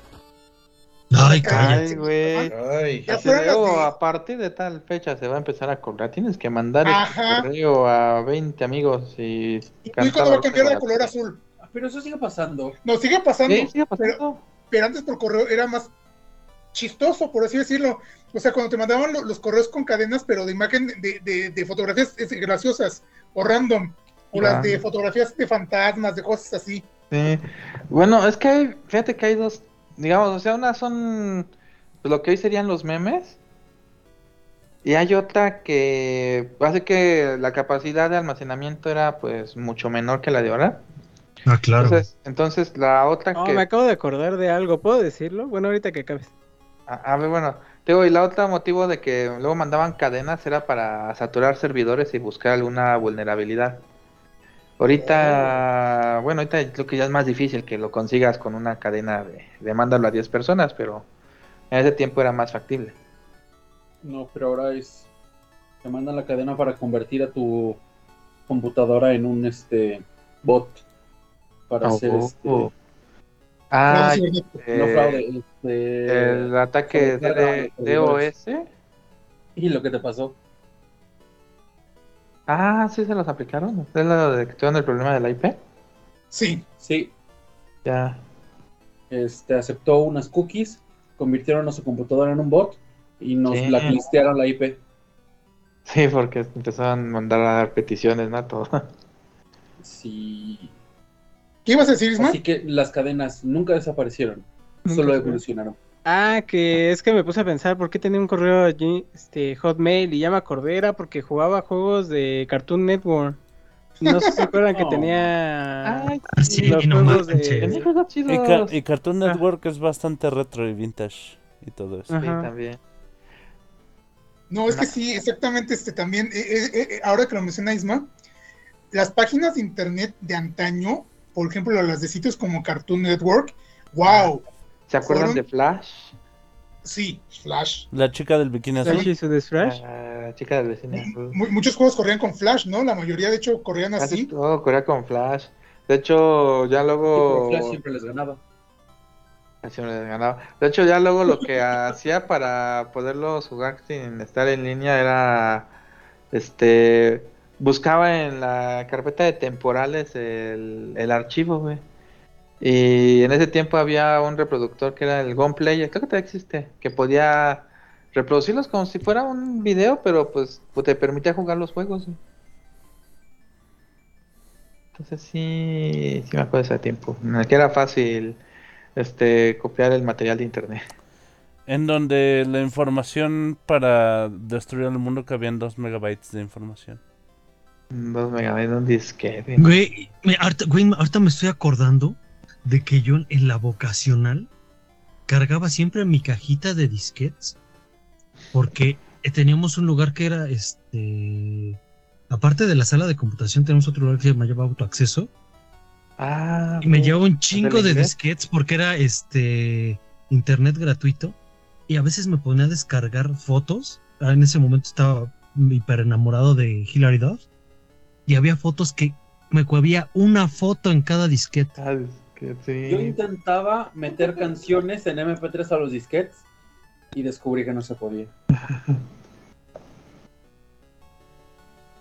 Ay, cállate. Ay, güey. Ay, Ya las "Oh, de- a partir de tal fecha se va a empezar a cobrar. Tienes que mandar Ajá. correo a 20 amigos y ¿Y cuándo va a cantar cambiar la a color azul? Pero eso sigue pasando. No, sigue pasando. Sí, sigue pasando. Pero antes por correo era más chistoso, por así decirlo. O sea, cuando te mandaban lo- los correos con cadenas, pero de imagen de, de- de fotografías graciosas o random, o las Ah. de fotografías de fantasmas, de cosas así. Sí. Bueno, es que hay, fíjate que hay dos, digamos, o sea, una son pues, lo que hoy serían los memes. Y hay otra que hace que la capacidad de almacenamiento era pues mucho menor que la de ahora. Ah, claro. Entonces, entonces la otra Oh, que me acabo de acordar de algo, ¿puedo decirlo? Bueno, ahorita que acabes. A, a ver, bueno, te digo, y la otra motivo de que luego mandaban cadenas era para saturar servidores y buscar alguna vulnerabilidad. Ahorita, bueno, ahorita creo que ya es más difícil que lo consigas con una cadena de, de mandarlo a 10 personas, pero en ese tiempo era más factible. No, pero ahora es. Te mandan la cadena para convertir a tu computadora en un este bot. Para Oh, hacer oh, este. oh. Ah. No eh, fraude, este. el ataque de. DOS. ¿Y lo que te pasó? Ah, sí se los aplicaron. ¿Es lo de que tuvieron el problema de la IP? Sí, Sí, Ya. este, aceptó unas cookies, convirtieron a su computadora en un bot y nos Sí. blacklistearon la IP. Sí, porque empezaron a mandar a dar peticiones, ¿no? Todo. Sí. ¿qué ibas a decir, Isma? Así que las cadenas nunca desaparecieron, Nunca solo evolucionaron. Ah, que es que me puse a pensar por qué tenía un correo allí, este, Hotmail, y ya me acordé, era porque jugaba juegos de Cartoon Network. No sé si se acuerdan que Oh. tenía Ay, Ah, sí, los no juegos manches. de... Tenía juegos chidos. Y, Ca- y Cartoon Network es bastante retro y vintage y todo eso. Sí, también. No, es que sí, exactamente, este también, eh, eh, eh, ahora que lo menciona Isma, las páginas de internet de antaño, por ejemplo, las de sitios como Cartoon Network, wow, ¿Se acuerdan Fueron- de Flash? sí, Flash. La chica del bikini azul. Flash y su Desflash. Ah, chica del vecino. Mu- muchos juegos corrían con Flash, ¿no? La mayoría, de hecho, corrían Casi así. todo corría con Flash. De hecho, ya Sí, luego. pero Flash siempre les ganaba. Así me les ganaba. De hecho, ya luego lo que hacía para poderlos jugar sin estar en línea era. Este. Buscaba en la carpeta de temporales el, el archivo, güey. Y en ese tiempo había un reproductor que era el Gunplayer, creo que todavía existe, que podía reproducirlos como si fuera un video, pero pues, pues, te permitía jugar los juegos. Entonces sí, sí me acuerdo de ese tiempo, en el que era fácil este copiar el material de internet. En donde la información para destruir el mundo cabían 2 megabytes de información. Dos megabytes, un disquete. Güey, me- ahorita, güey, ahorita me estoy acordando de que yo en la vocacional cargaba siempre mi cajita de disquetes porque teníamos un lugar que era este aparte de la sala de computación tenemos otro lugar que se llamaba autoacceso. Ah, y me llevaba un chingo de inglés? disquetes porque era este internet gratuito y a veces me ponía a descargar fotos. Ah, en ese momento estaba hiper enamorado de Hilary Duff y había fotos que me había una foto en cada disquete Yo intentaba meter canciones en MP3 a los disquetes y descubrí que no se podía.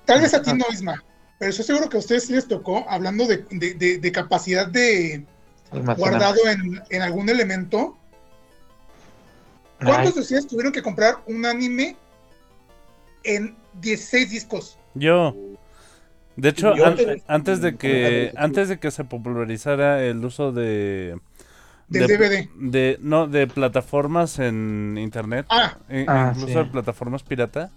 Tal vez a ti no, Isma, pero estoy seguro que a ustedes sí les tocó, hablando de, de- de- de capacidad de Almacenar. guardado en, en algún elemento. ¿Cuántos de ustedes tuvieron que comprar un anime en 16 discos? Yo. De hecho, Yo an- te- antes de que antes de que se popularizara el uso de Del de, DVD. de- no de plataformas en internet, Ah, e- Ah, incluso sí. de plataformas pirata,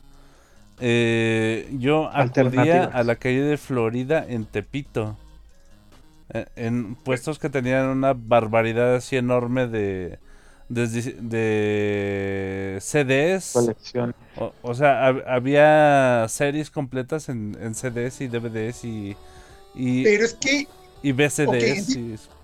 eh, yo acudía a la calle de Florida en Tepito, eh, en puestos que tenían una barbaridad así enorme de desde- de CDs. colección. O, o sea, hab- había series completas en, en CDs y DVDs y, y, pero es que y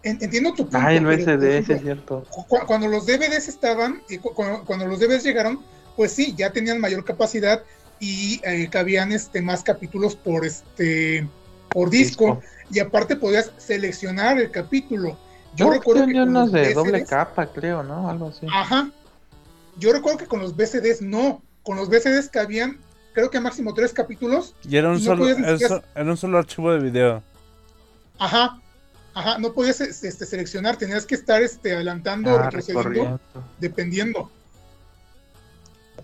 en- entiendo tu punto. Ay, el ejemplo, es cierto. cu- cuando los DVDs estaban, y cu- cuando, cuando los DVDs llegaron, pues sí, ya tenían mayor capacidad y eh, cabían este más capítulos por este por disco, y aparte podías seleccionar el capítulo. Yo recuerdo que tenía con unos los de doble VCDs capa, creo, ¿no? Algo así. Ajá. Yo recuerdo que con los VCDs no, con los VCDs cabían creo que máximo tres capítulos. y era un, y no solo, ni era, siquiera- so- era un solo archivo de video. Ajá. Ajá, no podías este, seleccionar, tenías que estar este, adelantando o Ah, retrocediendo, recorriendo. dependiendo.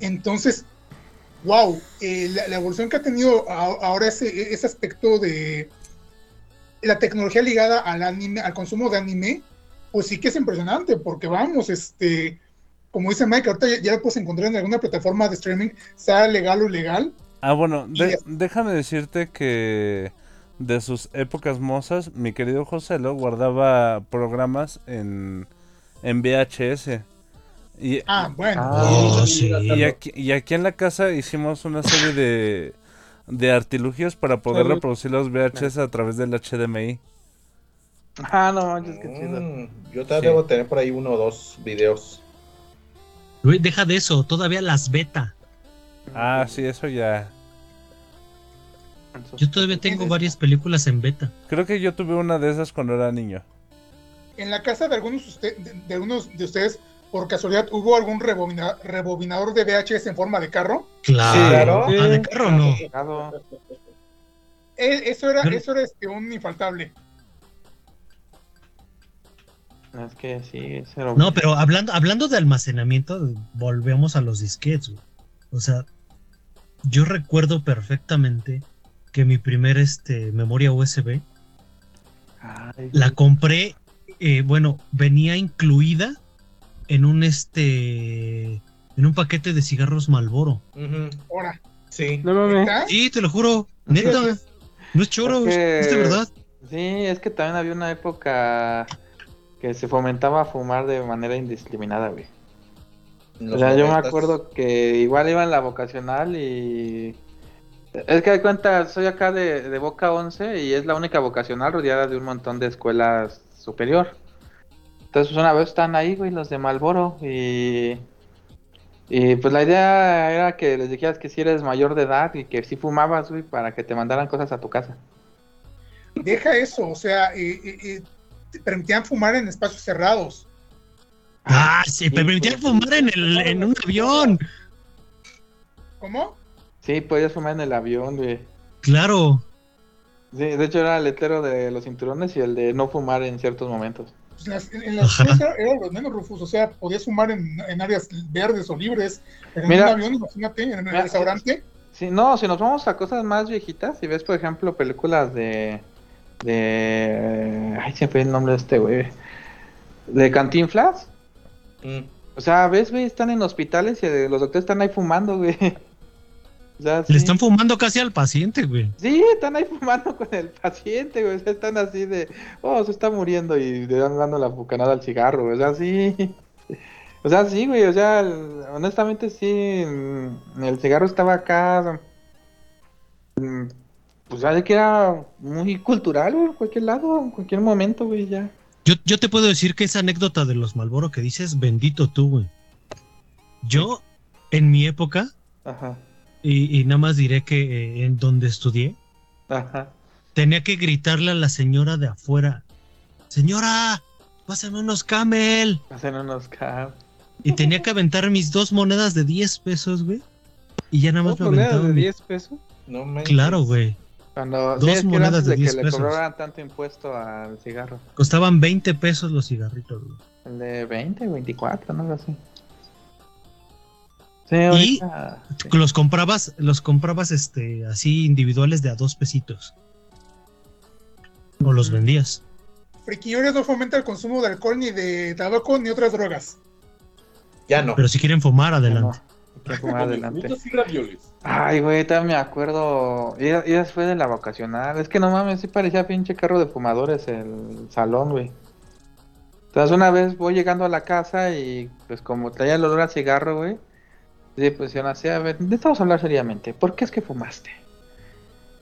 Entonces, wow, eh, la, la evolución que ha tenido a- ahora ese, ese aspecto de la tecnología ligada al anime, al consumo de anime, pues sí que es impresionante, porque vamos, este, como dice Mike, ahorita ya, ya lo puedes encontrar en alguna plataforma de streaming, sea legal o ilegal. Ah, bueno, de- déjame decirte que de sus épocas mozas, mi querido José lo guardaba programas en, en VHS. Y, Ah, bueno. Oh, sí. y, aquí, y aquí en la casa hicimos una serie de, de artilugios para poder Salud. reproducir los VHS a través del HDMI. Ah, no manches, qué chido. Mm, yo todavía Sí. debo tener por ahí uno o dos videos. Güey, deja de eso, todavía las beta. Ah, sí, eso ya. Yo todavía tengo varias películas en beta. Creo que yo tuve una de esas cuando era niño. En la casa de algunos, usted- de, de algunos de ustedes, por casualidad, ¿hubo algún rebobina- rebobinador de VHS en forma de carro? Claro. claro. Ah, de carro no. Eh, eso era, eso era este, un infaltable. Es que sí, ese era- No, pero hablando, hablando de almacenamiento, volvemos a los disquetes. güey. O sea, yo recuerdo perfectamente que mi primer este, memoria USB Ay, la compré, eh, bueno, venía incluida en un este, en un paquete de cigarros Malboro. Ahora, Sí. No mames. ¿está? Sí, te lo juro, neta, no es choro, Es que- es de verdad. Sí, es que también había una época que se fomentaba fumar de manera indiscriminada, güey. O sea, yo me acuerdo que igual iba en la vocacional y... Es que de cuenta, soy acá de, de Boca 11 y es la única vocacional rodeada de un montón de escuelas superior. Entonces, pues una vez están ahí, güey, los de Malboro y... Y pues la idea era que les dijeras que si eres mayor de edad y que si fumabas, güey, para que te mandaran cosas a tu casa. Deja eso, o sea, eh, te permitían fumar en espacios cerrados. Ah, se permitía fumar en, el, en un avión. ¿Cómo? Sí, podías fumar en el avión, güey. Claro. Sí, de hecho era el letrero de los cinturones y el de no fumar en ciertos momentos. Pues las- en, en las Ajá. escuelas era, era los menos Rufus, o sea, podías fumar en, en áreas verdes o libres, pero en Mira. un avión, imagínate, en el Mira, restaurante. Sí, no, si nos vamos a cosas más viejitas, si ves, por ejemplo, películas de. de. Ay, se me fue el nombre de este, güey. De Cantinflas. Mm. O sea, ves, güey, están en hospitales y los doctores están ahí fumando, güey. O sea, sí. Le están fumando casi al paciente, güey. Sí, están ahí fumando con el paciente, güey. O sea, están así de, oh, se está muriendo y le dan dando la bucanada al cigarro, güey. O sea, sí. O sea, sí, güey. O sea, honestamente sí. mm, El cigarro estaba acá. mm, Pues ya de que era muy cultural, güey. En cualquier lado, en cualquier momento, güey, ya. Yo, yo te puedo decir que esa anécdota de los Malboro que dices, bendito tú, güey. Yo, en mi época, Ajá, y, y nada más diré que eh, en donde estudié, ajá. tenía que gritarle a la señora de afuera, señora, pásame unos camel. Hacen unos cabos. Y tenía que aventar mis dos monedas de 10 pesos, güey. Y ya nada más ¿Dos me monedas de mi- 10 pesos? No manches. Claro, güey. Cuando, Dos sí, monedas antes de de, que 10 le pesos. cobraran tanto impuesto al cigarro. Costaban 20 pesos los cigarritos, güey. El de 20, 24, no algo Y sí. los comprabas, los comprabas este así individuales de a dos pesitos. O los vendías. Friquiñores no fomenta el consumo de alcohol, ni de tabaco, ni otras drogas. Ya no. Pero si quieren fumar, adelante. No, fumar adelante. Ay, güey, también me acuerdo. Y, y después de la vocacional. Es que no mames, sí parecía pinche carro de fumadores el salón, güey. Entonces una vez voy llegando a la casa y pues como traía el olor a cigarro, güey. Sí, pues yo nací, a ver, necesitamos hablar seriamente. ¿Por qué es que fumaste?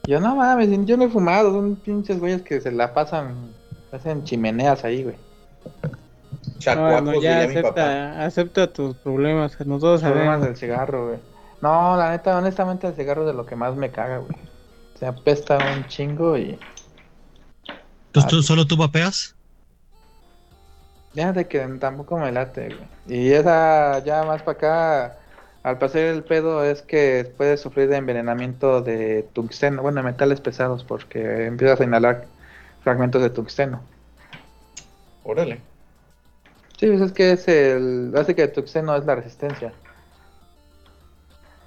Yo no mames, yo no he fumado, son pinches güeyes que se la pasan, hacen chimeneas ahí, güey. Bueno, ya acepta, acepta tus problemas, que nosotros Problemas sabemos. del cigarro, güey. No, la neta, honestamente el cigarro es de lo que más me caga, güey. Se apesta un chingo y... Entonces tú solo tú vapeas. De que tampoco me late, güey. Y esa ya más para acá, al pasar el pedo es que puedes sufrir de envenenamiento de tungsteno, bueno, de metales pesados, porque empiezas a inhalar fragmentos de tungsteno. Órale. Sí, pues es que es el... Hace que el tungsteno es la resistencia.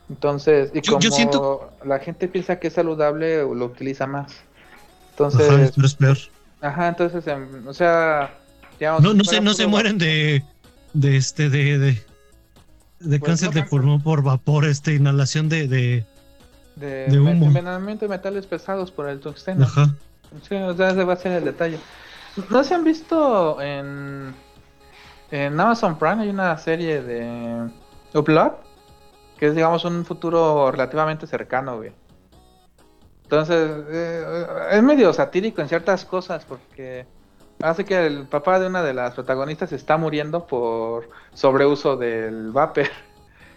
Entonces, y Yo- como yo siento- la gente piensa que es saludable, lo utiliza más. Ajá, Entonces, pero es peor. ajá, entonces, em, o sea, digamos, No, no si se, no se mueren de, de este, de, de, de Pues cáncer no, de pulmón por vapor, este, inhalación de, de, de, de humo. envenenamiento de metales pesados por el tungsteno. ajá. Sí, o sea, ese va a ser el detalle. ¿No se han visto en, en Amazon Prime? Hay una serie de Upload, que es, digamos, un futuro relativamente cercano, güey. Entonces, eh, es medio satírico en ciertas cosas, porque hace que el papá de una de las protagonistas está muriendo por sobreuso del vapor.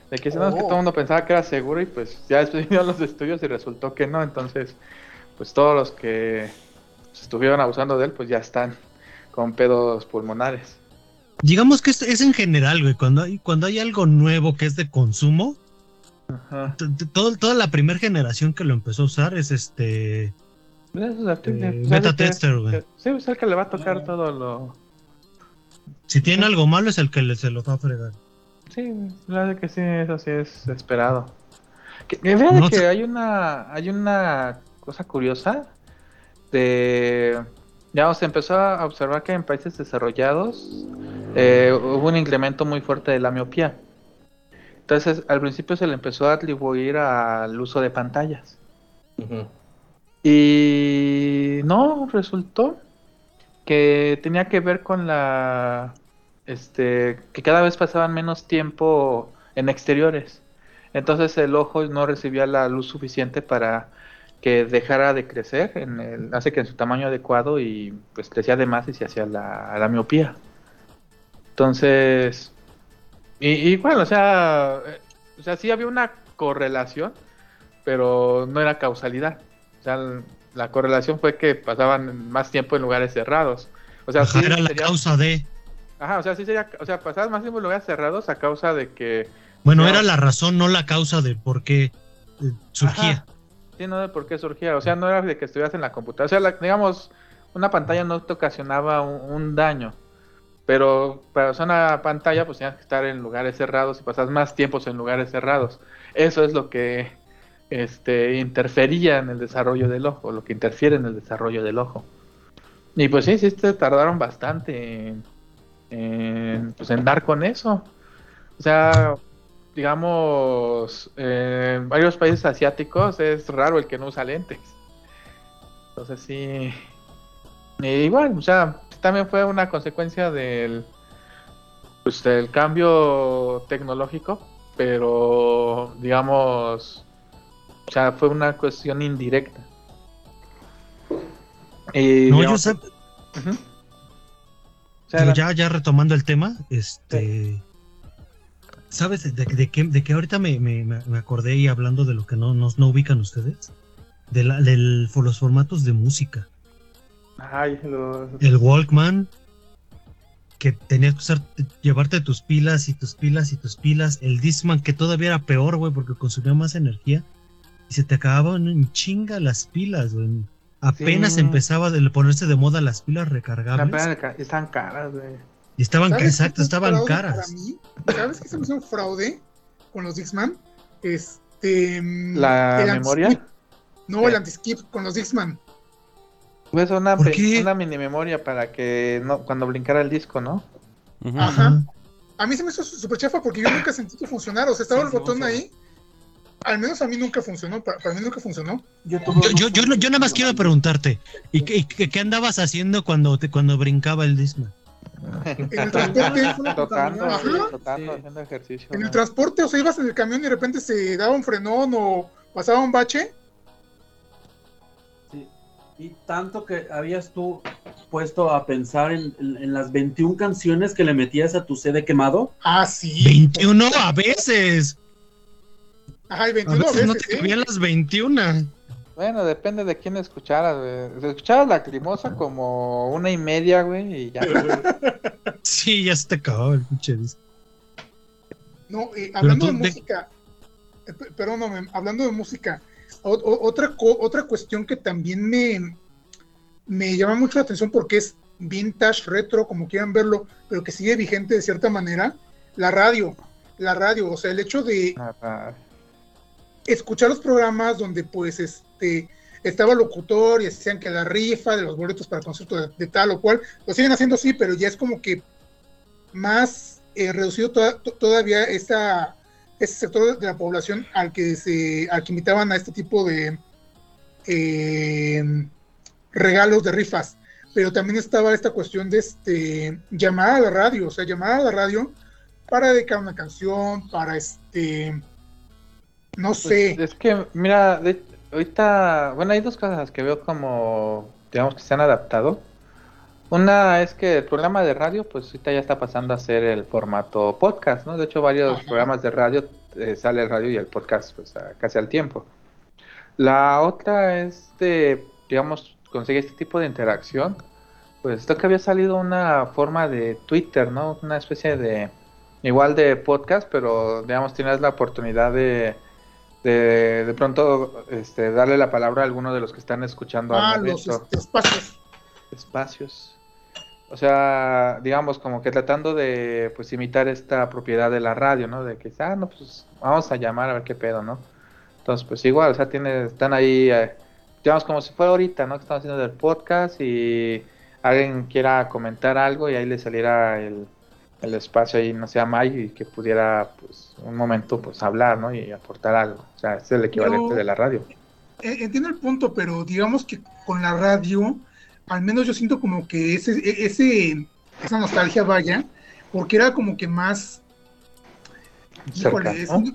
De que, no, es que todo el mundo pensaba que era seguro y pues ya después vinieron los estudios y resultó que no. Entonces, pues todos los que estuvieron abusando de él, pues ya están con pedos pulmonares. Digamos que es, es en general, güey, cuando hay, cuando hay algo nuevo que es de consumo, Ajá. todo- toda la primera generación que lo empezó a usar es este Eh, Pues beta es el que- tester, güey. Sí, es el que le va a tocar todo lo. si tiene algo malo es el que le, se lo va a fregar. Sí, la verdad que sí, eso sí es esperado. Que, que No que hay una, hay una cosa curiosa de, ya se empezó a observar que en países desarrollados eh, hubo un incremento muy fuerte de la miopía. Entonces, al principio se le empezó a atribuir al uso de pantallas. Ujú. Y no, resultó que tenía que ver con la este que cada vez pasaban menos tiempo en exteriores. Entonces el ojo no recibía la luz suficiente para que dejara de crecer, en el, hace que en su tamaño adecuado y pues crecía de más y se hacía la, miopía. Entonces, y, y bueno, o sea, eh, o sea, sí había una correlación, pero no era causalidad. O sea, l- la correlación fue que pasaban más tiempo en lugares cerrados. O sea, sí era la causa de. Ajá, o sea, sí sería, o sea, pasaban más tiempo en lugares cerrados a causa de que Bueno, era la razón, no la causa de por qué eh, surgía. Ajá. Sí, no de por qué surgía. O sea, no era de que estuvieras en la computadora. O sea, la- digamos, una pantalla no te ocasionaba un, un daño. Pero para usar una pantalla, pues tenías que estar en lugares cerrados y pasas más tiempos en lugares cerrados. Eso es lo que este, interfería en el desarrollo del ojo, lo que interfiere en el desarrollo del ojo. Y pues sí, sí, tardaron bastante en, en, pues, en dar con eso. O sea, digamos, en varios países asiáticos es raro el que no usa lentes. Entonces sí. Y igual, o sea, también fue una consecuencia del, pues, del cambio tecnológico, pero digamos, o sea, fue una cuestión indirecta. Y, No, yo sé. O sea, ya, ya retomando el tema, este. ¿Sabes de, de qué, de qué ahorita me, me- me acordé y hablando de lo que no, no, no ubican ustedes? De la, del, los formatos de música. Ay, lo- El Walkman, que tenías que usar, llevarte tus pilas y tus pilas y tus pilas. El Discman, que todavía era peor, güey, porque consumía más energía. Y se te acababan en chinga las pilas, güey. Apenas Sí. empezaba de ponerse de moda las pilas la recargables. ca- están caras, güey. Y estaban, ¿Sabes qué exacto, estaban caras. Para mí? ¿Sabes qué se me hizo un fraude con los Dixman? Este. mm, ¿La memoria? No, ¿Qué? el anti-skip con los Dixman. Pues una, ¿Por pe- qué? una mini memoria para que no, cuando brincara el disco, ¿no? Ajá. A mí se me hizo súper chafa porque yo nunca sentí que funcionara. O sea, estaba el botón ahí. Al menos a mí nunca funcionó. Para, para mí nunca funcionó. Yo, Yo, yo, nada más quiero preguntarte, ¿y qué, qué- qué andabas haciendo cuando, te, cuando brincaba el Discman? En el transporte. Tocando, haciendo ejercicio. En el transporte, o sea, ibas en el camión y de repente se daba un frenón o pasaba un bache. Sí. Y tanto que habías tú puesto a pensar en, en- en las 21 canciones que le metías a tu CD quemado. Ah, sí. 21 a veces. Ajá, y A 21 veces no te ¿eh? cabían las 21. Bueno, depende de quién escucharas, güey. Si escuchabas lacrimosa como una y media, güey, y ya. Sí, ya se te acababa el pinche. No, eh, hablando de música, eh, perdóname, hablando de música, o- o- otra, co- otra cuestión que también me, me llama mucho la atención porque es vintage, retro, como quieran verlo, pero que sigue vigente de cierta manera, la radio, la radio, o sea, el hecho de. Escuchar los programas donde pues este estaba locutor y decían que la rifa de los boletos para el concierto de, de tal o cual, lo siguen haciendo así, pero ya es como que más eh, reducido toda- to- todavía esta, ese sector de la población al que se al que invitaban a este tipo de eh, regalos de rifas. Pero también estaba esta cuestión de este llamar a la radio, o sea, llamar a la radio para dedicar una canción, para este no sé. Pues, es que, mira, de- ahorita, bueno, hay dos cosas que veo como, digamos, que se han adaptado. Una es que el programa de radio, pues ahorita ya está pasando a ser el formato podcast, ¿no? De hecho, varios Ajá. programas de radio eh, sale el radio y el podcast, pues a- casi al tiempo. La otra es de, digamos, conseguir este tipo de interacción. Pues esto que había salido una forma de Twitter, ¿no? Una especie de, igual de podcast, pero digamos, tienes la oportunidad de, de, de pronto este, darle la palabra a alguno de los que están escuchando Ah, los este, espacios. Espacios. O sea, digamos, como que tratando de, pues, imitar esta propiedad de la radio, ¿no? De que, ah, no, pues, vamos a llamar a ver qué pedo, ¿no? Entonces, pues, igual, o sea, tiene, están ahí, eh, digamos, como si fuera ahorita, ¿no? Que estamos haciendo el podcast y alguien quiera comentar algo y ahí le saliera el, el espacio ahí, no sé, a May y que pudiera, pues, un momento, pues, hablar, ¿no? Y aportar algo. O sea, es el equivalente Pero- de la radio. Eh, Entiendo el punto, pero digamos que con la radio, al menos yo siento como que ese, e- ese, esa nostalgia vaya, porque era como que más, híjole, es- Cercano.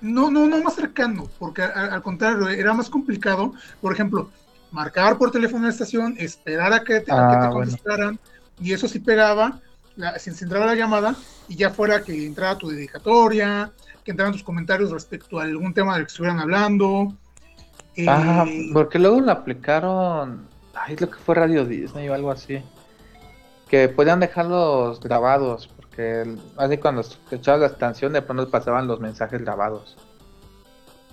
no, no, no más cercano, porque al contrario, era más complicado, por ejemplo, marcar por teléfono a la estación, esperar a que te, que Ah, te bueno. contestaran, y eso sí pegaba, la, se la llamada, y ya fuera que entrara tu dedicatoria, que entraran tus comentarios respecto a algún tema del que estuvieran hablando. Ah, porque luego lo aplicaron, ay, lo que fue Radio Disney o algo así, que podían dejarlos grabados, porque así cuando escuchabas la canción de pronto pasaban los mensajes grabados.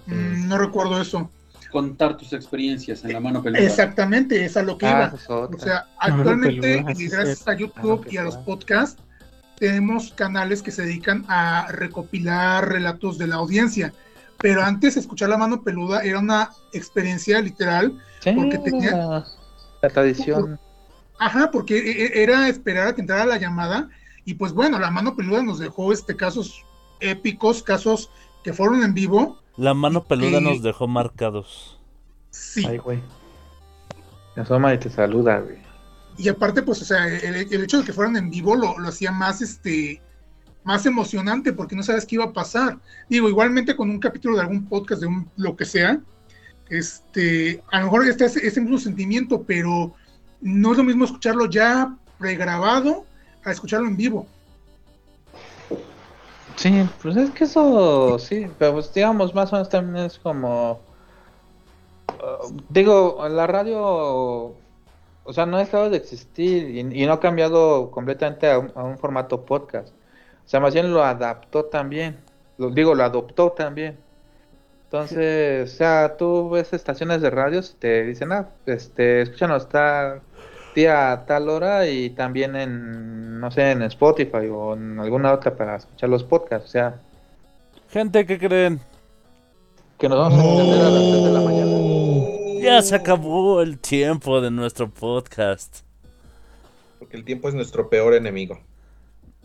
Mm, no recuerdo eso. Contar tus experiencias en la mano peluda. Exactamente, es a lo que Ah, iba. esa es. O sea, actualmente, peluda, sí y es gracias a YouTube y a los podcasts, tenemos canales que se dedican a recopilar relatos de la audiencia. Pero antes, escuchar la mano peluda era una experiencia literal. Sí, porque tenía- la, la tradición. Ajá, porque e- e- era esperar a que entrara la llamada. Y pues bueno, la mano peluda nos dejó este casos épicos, casos que fueron en vivo. La mano peluda nos dejó marcados. Sí. Ay, güey. Te asoma y te saluda, güey. Y aparte, pues, o sea, el, el hecho de que fueran en vivo lo, lo hacía más, este, más emocionante porque no sabes qué iba a pasar. Digo, igualmente con un capítulo de algún podcast, de un, lo que sea, este, a lo mejor este es ese mismo sentimiento, pero no es lo mismo escucharlo ya pregrabado a escucharlo en vivo. Sí, pues es que eso, sí, pero pues digamos, más o menos también es como, uh, digo, la radio, o sea, no ha dejado de existir y, no ha cambiado completamente a un, a un formato podcast. O sea, más bien lo adaptó también, lo, digo, lo adoptó también. Entonces, o sea, tú ves estaciones de radio y te dicen, ah, este, escúchanos tal a tal hora y también en, no sé, en Spotify o en alguna otra para escuchar los podcasts. O sea, Gente, ¿qué creen? que nos vamos a extender a las 3 de la mañana. Ya se acabó el tiempo de nuestro podcast. Porque el tiempo es nuestro peor enemigo.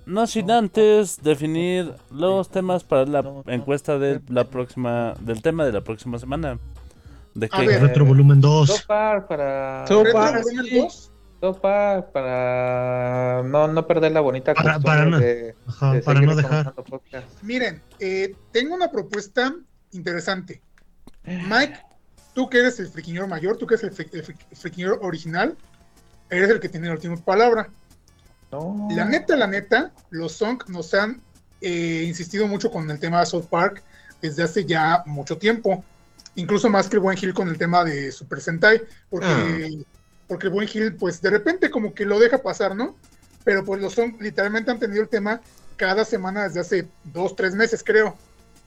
No sin antes definir los temas para la encuesta de la próxima, del tema de la próxima semana. ¿De A qué? ver. Retro volumen 2. Topar para. So- Retro Volumen sí. 2, Para no, no perder la bonita Para- costumbre para no- de, Ajá, de para seguir no dejar. Miren, eh, tengo una propuesta interesante. Mike, tú que eres el friquiñor mayor, tú que eres el, fri- el fri- friquiñor original, eres el que tiene la última palabra. No. La neta, la neta, los Song nos han eh, insistido mucho con el tema de South Park desde hace ya mucho tiempo. Incluso más que el buen Hill con el tema de Super Sentai, porque, porque el buen Hill, pues de repente como que lo deja pasar, ¿no? Pero pues los Song literalmente han tenido el tema cada semana desde hace dos, tres meses, creo.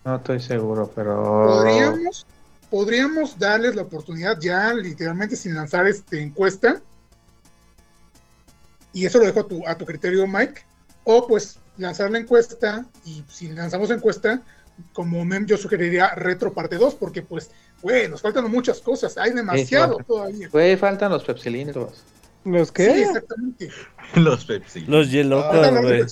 No estoy seguro, pero. Podríamos, podríamos darles la oportunidad ya, literalmente sin lanzar este encuesta. Y eso lo dejo a tu, a tu criterio, Mike. O pues lanzar la encuesta y si lanzamos encuesta, como mem yo sugeriría retro parte 2, porque pues, güey, nos faltan muchas cosas, hay demasiado Sí, todavía. Güey, faltan los pepsilindros. ¿Los Sí, qué? exactamente. Los Pepsi. Los Faltan los güey.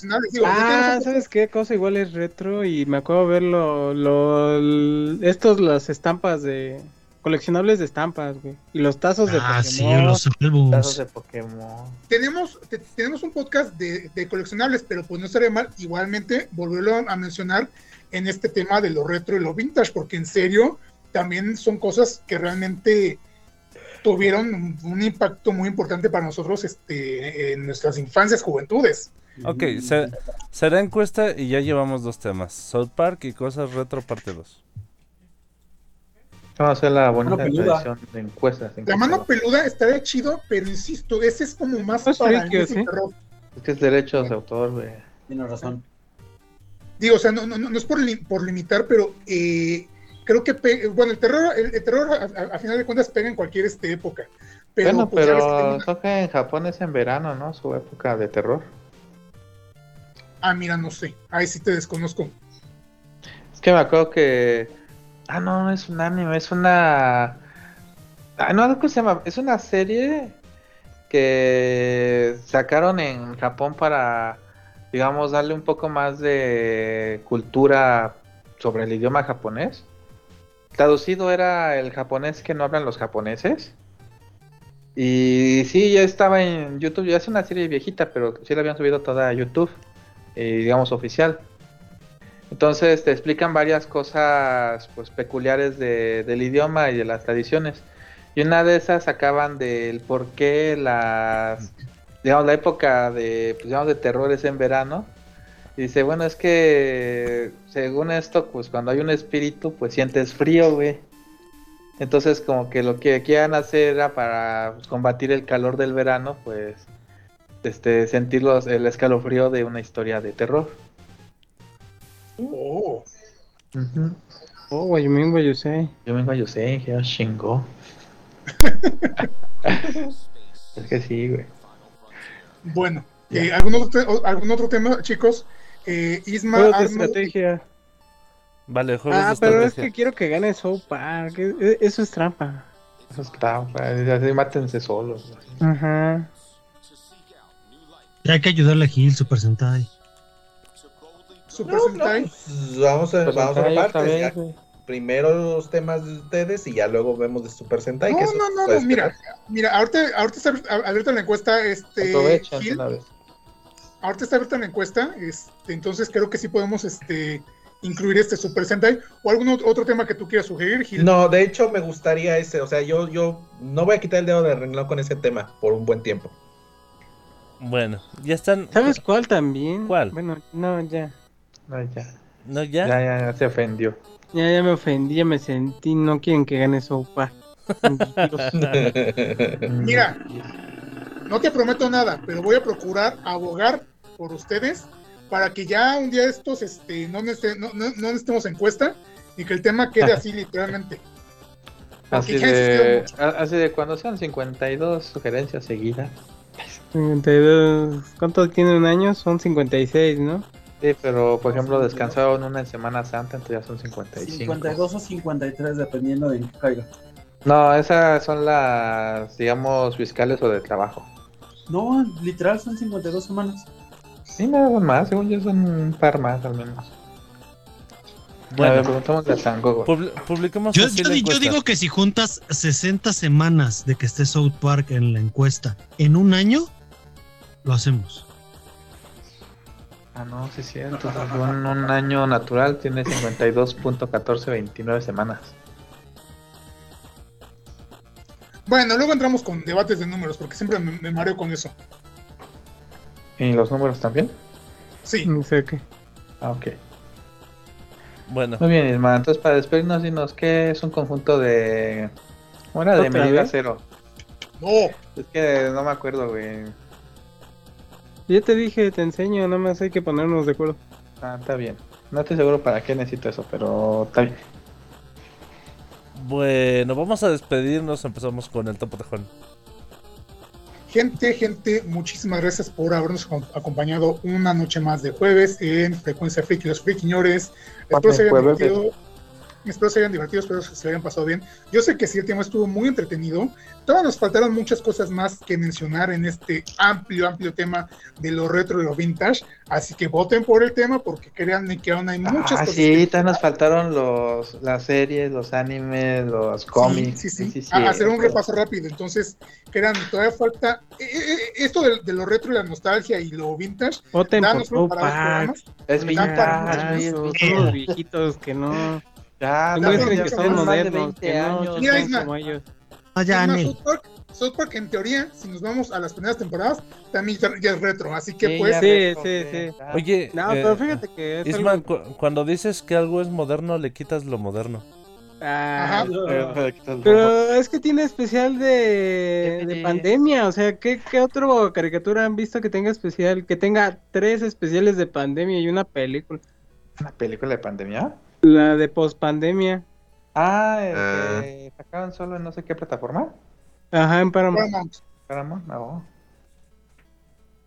Ah, ¿sabes qué cosa igual es retro? Y me acuerdo ver lo, lo- estos, las estampas de... Coleccionables de estampas, güey. Y los tazos de Ah, sí, Pokémon. los Tazos álbums. de Pokémon. tenemos, te- tenemos un podcast de, de coleccionables, pero pues no estaría mal igualmente volverlo a mencionar en este tema de lo retro y lo vintage, porque en serio también son cosas que realmente tuvieron un, impacto muy importante para nosotros este, en nuestras infancias, juventudes. Ok, se- será encuesta y ya llevamos dos temas. South Park y cosas retro parte 2. Vamos a hacer la bonita tradición de encuestas. La mano peluda estaría chido, pero insisto, ese es como más Más para el ¿sí? terror. Es que es derechos de autor, güey. Tienes razón. Digo, o sea, no, no, no es por, li- por limitar, pero eh, creo que, pe- bueno, el terror, el, el terror a, final de cuentas pega en cualquier este, época. Pero, bueno, pues, que pero que en Japón es en verano, ¿no? Su época de terror. ah, mira, no sé, ahí sí te desconozco. Es que me acuerdo que. Ah, no, no es un anime, es una. Ah, no, ¿cómo se llama? Es una serie que sacaron en Japón para, digamos, darle un poco más de cultura sobre el idioma japonés. Traducido era el japonés que no hablan los japoneses. Y sí, ya estaba en YouTube, ya es una serie viejita, pero sí la habían subido toda a YouTube, eh, digamos oficial. Entonces te explican varias cosas pues peculiares de- del idioma y de las tradiciones. Y una de esas sacaban del por qué las, digamos, la época de, pues, digamos, de terror es en verano. Y dice, bueno, es que según esto, pues cuando hay un espíritu, pues sientes frío, güey. Entonces como que lo que quieran hacer era para pues, combatir el calor del verano, pues este sentir los- el escalofrío de una historia de terror. Oh, Oh, what you mean, what you say? Yo vengo a Yosei, que chingó. es que sí, güey. bueno, eh, ¿algún, otro ¿algún otro tema, chicos? Eh, Isma, Juegos de estrategia. Vale, juegos Ah, de pero es estrategia. que quiero que gane South Park. e- e- Eso es trampa. Eso está, güey, así mátense solos. Ajá. Hay que ayudarle a Gil, Super Sentai. Super No, Sentai. pues, vamos a, vamos a partes. vez. Primero los temas de ustedes y ya luego vemos de Super Sentai. No, que no, no, no, mira, mira, ahorita, ahorita abierta la encuesta, este, Gil, una vez. Ahorita está abierta la encuesta, este, entonces creo que sí podemos, este, incluir este Super Sentai, o algún ot- otro tema que tú quieras sugerir, Gil. No, de hecho me gustaría ese. O sea, yo, yo no voy a quitar el dedo de renglón con ese tema por un buen tiempo. Bueno, ya están. ¿Sabes cuál también? ¿Cuál? Bueno, no, ya. No, ya. ¿No ya? Ya, ya, ya se ofendió. Ya, ya me ofendí, ya me sentí. No quieren que gane Park. Mira, no te prometo nada, pero voy a procurar abogar por ustedes para que ya un día estos este, no, nece- no, no, no necesitemos encuesta y que el tema quede así literalmente. Así de, así de cuando sean 52 sugerencias seguidas. 52. ¿Cuánto tiene un año? Son 56, ¿no? Sí, pero por ejemplo descansaron una en Semana Santa, entonces ya son 55. 52 o 53, dependiendo de qué caiga. No, esas son las, digamos, fiscales o de trabajo. No, literal son 52 semanas. Sí, nada más, según yo son un par más al menos. Bueno. A ver, preguntamos a San Gogo. Publi- publicamos Yo, digo que si juntas 60 semanas de que esté South Park en la encuesta en un año, lo hacemos. Ah, no, sí es cierto. Un, un año natural tiene 52.1429 semanas. Bueno, luego entramos con debates de números, porque siempre me, me mareo con eso. ¿Y los números también? Sí, No sé qué. Ah, ok. Bueno, Muy bien, Isma. Entonces, para despedirnos, dinos qué es un conjunto de. ¿Cómo era? De ¿Otra medida vez? cero. no, Es que no me acuerdo, güey. Ya te dije, te enseño, nada más hay que ponernos de acuerdo. Ah, está bien. No estoy seguro para qué necesito eso, pero está bien. bueno, vamos a despedirnos. Empezamos con el topo tejón. Gente, gente, muchísimas gracias por habernos acom- acompañado una noche más de jueves en Frecuencia Friki, los friquiñores. Espero se hayan divertido. Espero se hayan divertido, espero que se hayan pasado bien. Yo sé que sí, el tema estuvo muy entretenido. Todavía nos faltaron muchas cosas más que mencionar en este amplio, amplio tema de lo retro y lo vintage. Así que voten por el tema porque créanme que aún hay muchas Ah, cosas. sí, todavía nos faltaron los, las series, los animes, los cómics. Sí, sí, sí. sí, A- hacer un cierto. repaso rápido. Entonces, créanme, todavía falta. eh, eh, eh, esto de, de lo retro y la nostalgia y lo vintage. Voten por para. Es vintage, los viejitos que no. Ya, Demuestren ya que son son más de modernos, 20 que no años. Mira, Isma. como ellos. Ah, Nel. South Park, South Park, en teoría, si nos vamos a las primeras temporadas, también ya, es retro. Así que, Sí, pues, Sí, retro, sí, sí. ya. Oye, No, eh, pero fíjate que es Isma, algo... cu- cuando dices que algo es moderno, le quitas lo moderno. Ah, Ajá. Pero es que tiene especial de, de pandemia, o sea, ¿qué, ¿qué otro caricatura han visto que tenga especial? Que tenga tres especiales de pandemia y una película. ¿Una película de pandemia? La de pospandemia. Ah, este, sacaron solo en no sé qué plataforma. Ajá, en Paramount. Paramount. No.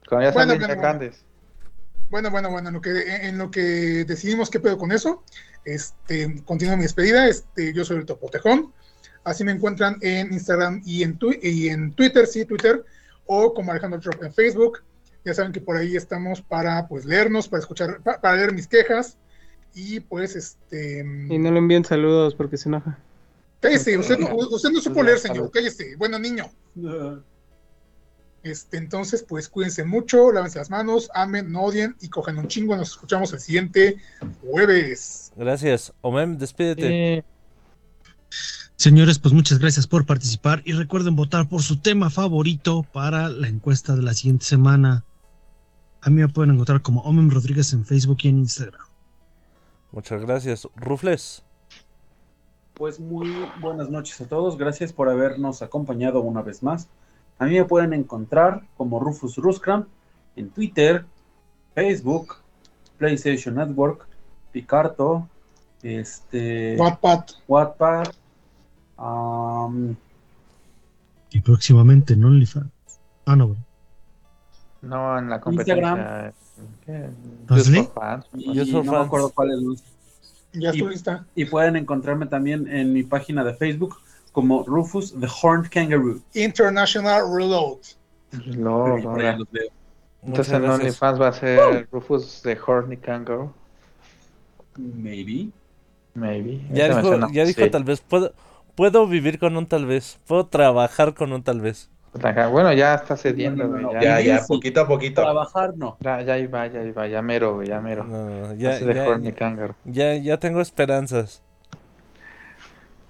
Cuando ya Bueno, salen bueno, ya bueno. grandes. Bueno, bueno, bueno, en lo que, en lo que decidimos qué pedo con eso, este, continúo mi despedida, este, yo soy el Topotejón, así me encuentran en Instagram y en, twi- y en Twitter, sí, Twitter, o como Alejandro Trop en Facebook, ya saben que por ahí estamos para, pues, leernos, para escuchar, pa- para leer mis quejas, y pues, este, Y no le envíen saludos porque se enoja. cállese, usted, no- usted no supo leer, señor, cállese, bueno, niño. Este, entonces, pues cuídense mucho, lávense las manos, amen, no odien y cojan un chingo. Nos escuchamos el siguiente jueves. Gracias. Omem, despídete. Señores, pues muchas gracias por participar y recuerden votar por su tema favorito para la encuesta de la siguiente semana. A mí me pueden encontrar como Omem Rodríguez en Facebook y en Instagram. Muchas gracias. Rufles. Pues muy buenas noches a todos. Gracias por habernos acompañado una vez más. A mí me pueden encontrar como Rufus Ruskram en Twitter, Facebook, PlayStation Network, Picarto, este, Wattpad. Wattpad, am, Y próximamente en OnlyFans. Ah, no, bueno. No, en la competencia. ¿Qué? Y Yo soy no me acuerdo cuál es. Ya Y- estoy lista. Y pueden encontrarme también en mi página de Facebook como Rufus the Horned Kangaroo. International Reload. No, no, no. Entonces en. OnlyFans va a ser Rufus de Horny Kangaroo. Maybe. Maybe. Ya dijo, ya dijo sí. tal vez. Puedo, puedo vivir con un tal vez. Puedo trabajar con un tal vez. Bueno, ya está cediendo, No, no, güey. no, ya, Ya, ya, sí. poquito a poquito. Trabajar no. ya, ya iba, ya iba, ya mero, güey, ya mero. No, no, no, ya, Así de ya, Kangaroo. ya, ya tengo esperanzas.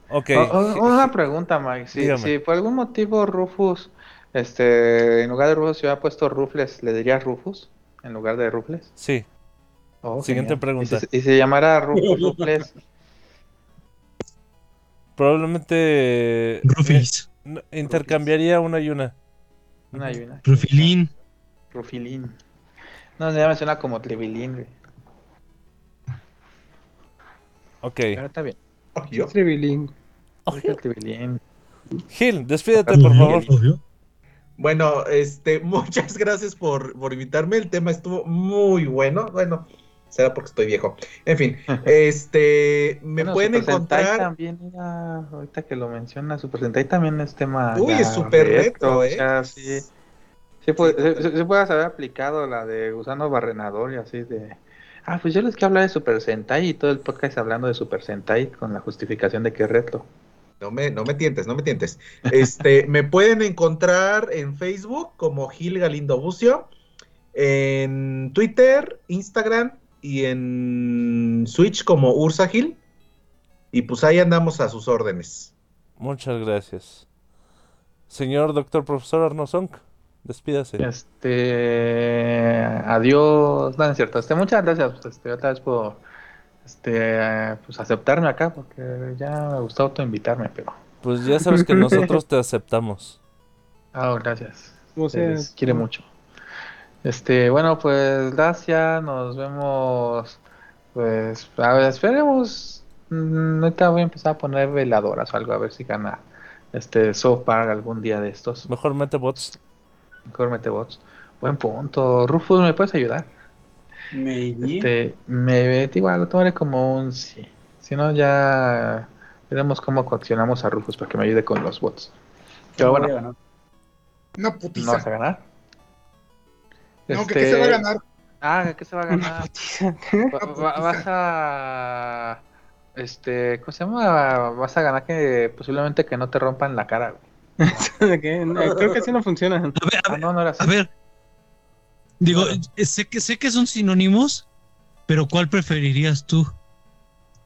Ok. O- o- una pregunta, Mike. Si, Dígame. si por algún motivo Rufus, este, en lugar de Rufus, se hubiera puesto Rufles, ¿le dirías Rufus? En lugar de Rufles. Sí. Oh, Siguiente genial. pregunta. Y si, y si llamara Rufus Rufles, Probablemente. Rufis, eh, no, intercambiaría una y una. una y una. Rufilín. Rufilín. No, ya me suena como Tribilín, güey. Ok. Pero está bien. Yo. Tribilín. Tribilín. Gil, despídete, por favor. Obvio. Bueno, este, muchas gracias por, por invitarme. El tema estuvo muy bueno. Bueno, será porque estoy viejo. En fin, este, me Bueno, pueden Super Sentai encontrar. también, mira, ahorita que lo menciona, Super Sentai también es tema. Uy, ya es súper retro, o ¿eh? sea, sí. Sí, pues, se, puede haber aplicado la de Gusano Barrenador y así de. Ah, pues yo les quiero hablar de Super Sentai y todo el podcast hablando de Super Sentai con la justificación de que es retro. No me, no me tientes, no me tientes. Este, me pueden encontrar en Facebook como Gil Galindo Bucio, en Twitter, Instagram y en Switch como Ursa Gil. Y pues ahí andamos a sus órdenes. Muchas gracias. Señor doctor profesor Arnozonk, despídase. Este, adiós, no, es cierto. Este, muchas gracias, pues, este, otra vez por, este, pues aceptarme acá, porque ya me gustó autoinvitarme, pero, Pues ya sabes que nosotros te aceptamos. ah, gracias. Se les quiere mucho. Este, bueno, pues gracias, nos vemos, pues, a ver, esperemos, mm, ahorita voy a empezar a poner veladoras o algo, a ver si gana, este, South Park algún día de estos. Mejor mete bots. Mejor mete bots. Buen punto. Rufus, ¿me puedes ayudar? Maybe. Este, me igual lo tomaré como un sí. Si no, ya veremos cómo coaccionamos a Rufus para que me ayude con los bots. Pero No bueno. No, ¿no putiza. vas a ganar? No, que ¿qué se va a ganar? Ah, ¿qué se va a ganar? Va- Ah, va- vas a. Este, ¿cómo se llama? Vas a ganar que posiblemente que no te rompan la cara, güey. ¿De qué? No, Creo que así no funciona. A ver, a Ah, ver, no, no era así. a ver. Digo, eh, sé que sé que son sinónimos, pero ¿cuál preferirías tú?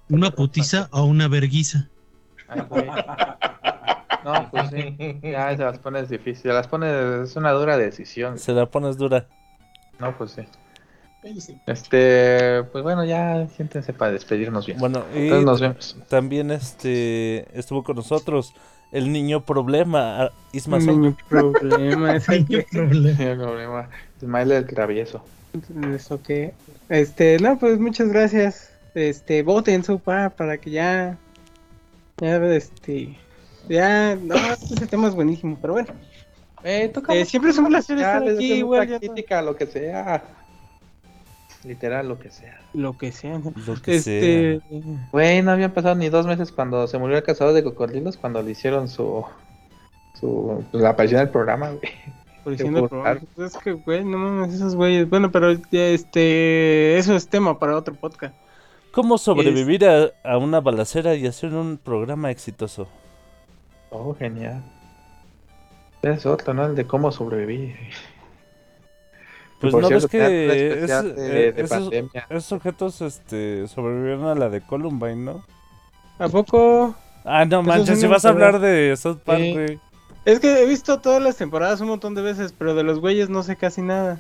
¿Una putiza o una verguiza? Ay, güey. No, pues sí. Ya se las pones difícil. Se las pones. Es una dura decisión. Se la pones dura. No, pues sí. Este, pues bueno, ya siéntense para despedirnos bien. Bueno, y Entonces nos vemos. también este estuvo con nosotros el niño problema, Isma Sol. Niño problema. ¿es el Niño problema. Ismael el travieso. Eso que. Este, no, pues muchas gracias. Este, voten sopa para que ya. Ya, este. Ya, no, ese tema es buenísimo, pero bueno. Eh, Eh, siempre es un placer estar aquí, igual. crítica, lo que sea. Literal, lo que sea. Lo que sea. Lo que Este. Güey, no habían pasado ni dos meses cuando se murió el cazador de cocodrilos, cuando le hicieron su. su pues, la aparición del programa, güey. Pues es que, güey, no mames, esos güeyes. Bueno, pero ya, este. Eso es tema para otro podcast. sea. ¿Cómo sobrevivir a, a una balacera y hacer un programa exitoso? Oh, genial. Es otro, ¿no? El de cómo sobrevivir. Pues Por no ves cierto, teatro que es- de- eh, de esos, pandemia. esos objetos este, sobrevivieron a la de Columbine, ¿no? ¿A poco? Ah, no manches, si vas a hablar de South Park, Sí. güey. Es que he visto todas las temporadas un montón de veces, pero de los güeyes no sé casi nada.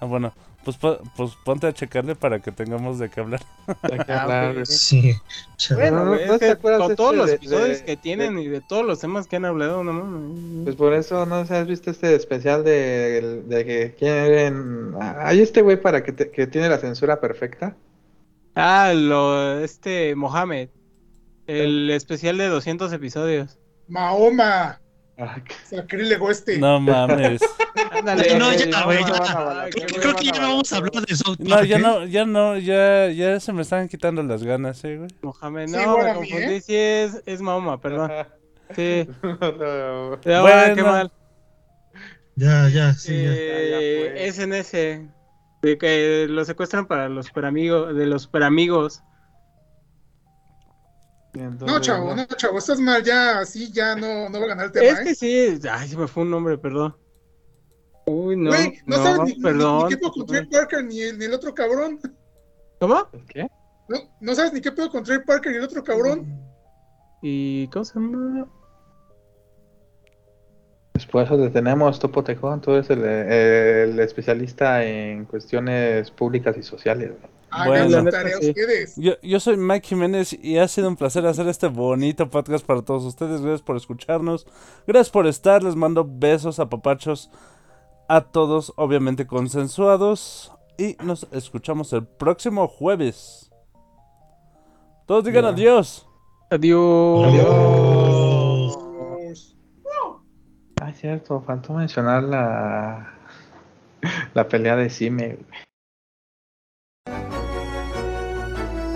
Ah, bueno, pues, po- pues ponte a checarle para que tengamos de qué hablar. Que Ah, hablar. Sí. Bueno, no, güey, ¿no es que con este todos los de- episodios de- que tienen y de todos los temas que han hablado, no mames. Pues por eso no sé, has visto este especial de, de que quieren. Hay este güey para que, te- que tiene la censura perfecta. Ah, lo, este, Mohamed. El especial de 200 episodios. Mahoma. Ah, Sacrílego este. No mames. Ándale. No, ya, no, güey, no, ya. Creo, bueno, que ya no vamos a hablar de Park. No, ya no, ya no, ya, ya se me están quitando las ganas, eh, güey. Mohamed, Sí, no, igual me a mí, confundí, ¿eh? sí es, es Mahoma, perdón. Sí. No, Ya, Bueno. qué mal. Ya, ya, sí, ya. Eh, Ya, ya, pues. SNS. De que lo secuestran para los superamigos, de los superamigos. No, chavo, no, chavo, estás mal, ya, así ya no, no va a ganar el Es tema, que ¿eh? sí, ay, se me fue un nombre, perdón. Uy, no, Güey, no, no, sabes ni, ni- perdón. ni qué pedo con Trey Parker ni el, ni el otro cabrón. ¿Cómo? ¿Qué? No, no sabes ni qué pedo con Trey Parker y el otro cabrón. ¿Y cómo se llama? Por eso te tenemos, Topo Tejón. Tú eres el, el especialista en cuestiones públicas y sociales. güey. Hagan Bueno. su La neta, tarea sí. ustedes. Yo, yo soy Mike Jiménez y ha sido un placer hacer este bonito podcast para todos ustedes. Gracias por escucharnos. Gracias por estar. Les mando besos a papachos a todos, obviamente consensuados. Y nos escuchamos el próximo jueves. Todos digan adiós. Adiós. Adiós. Ah, cierto, faltó mencionar la, la pelea de Cime.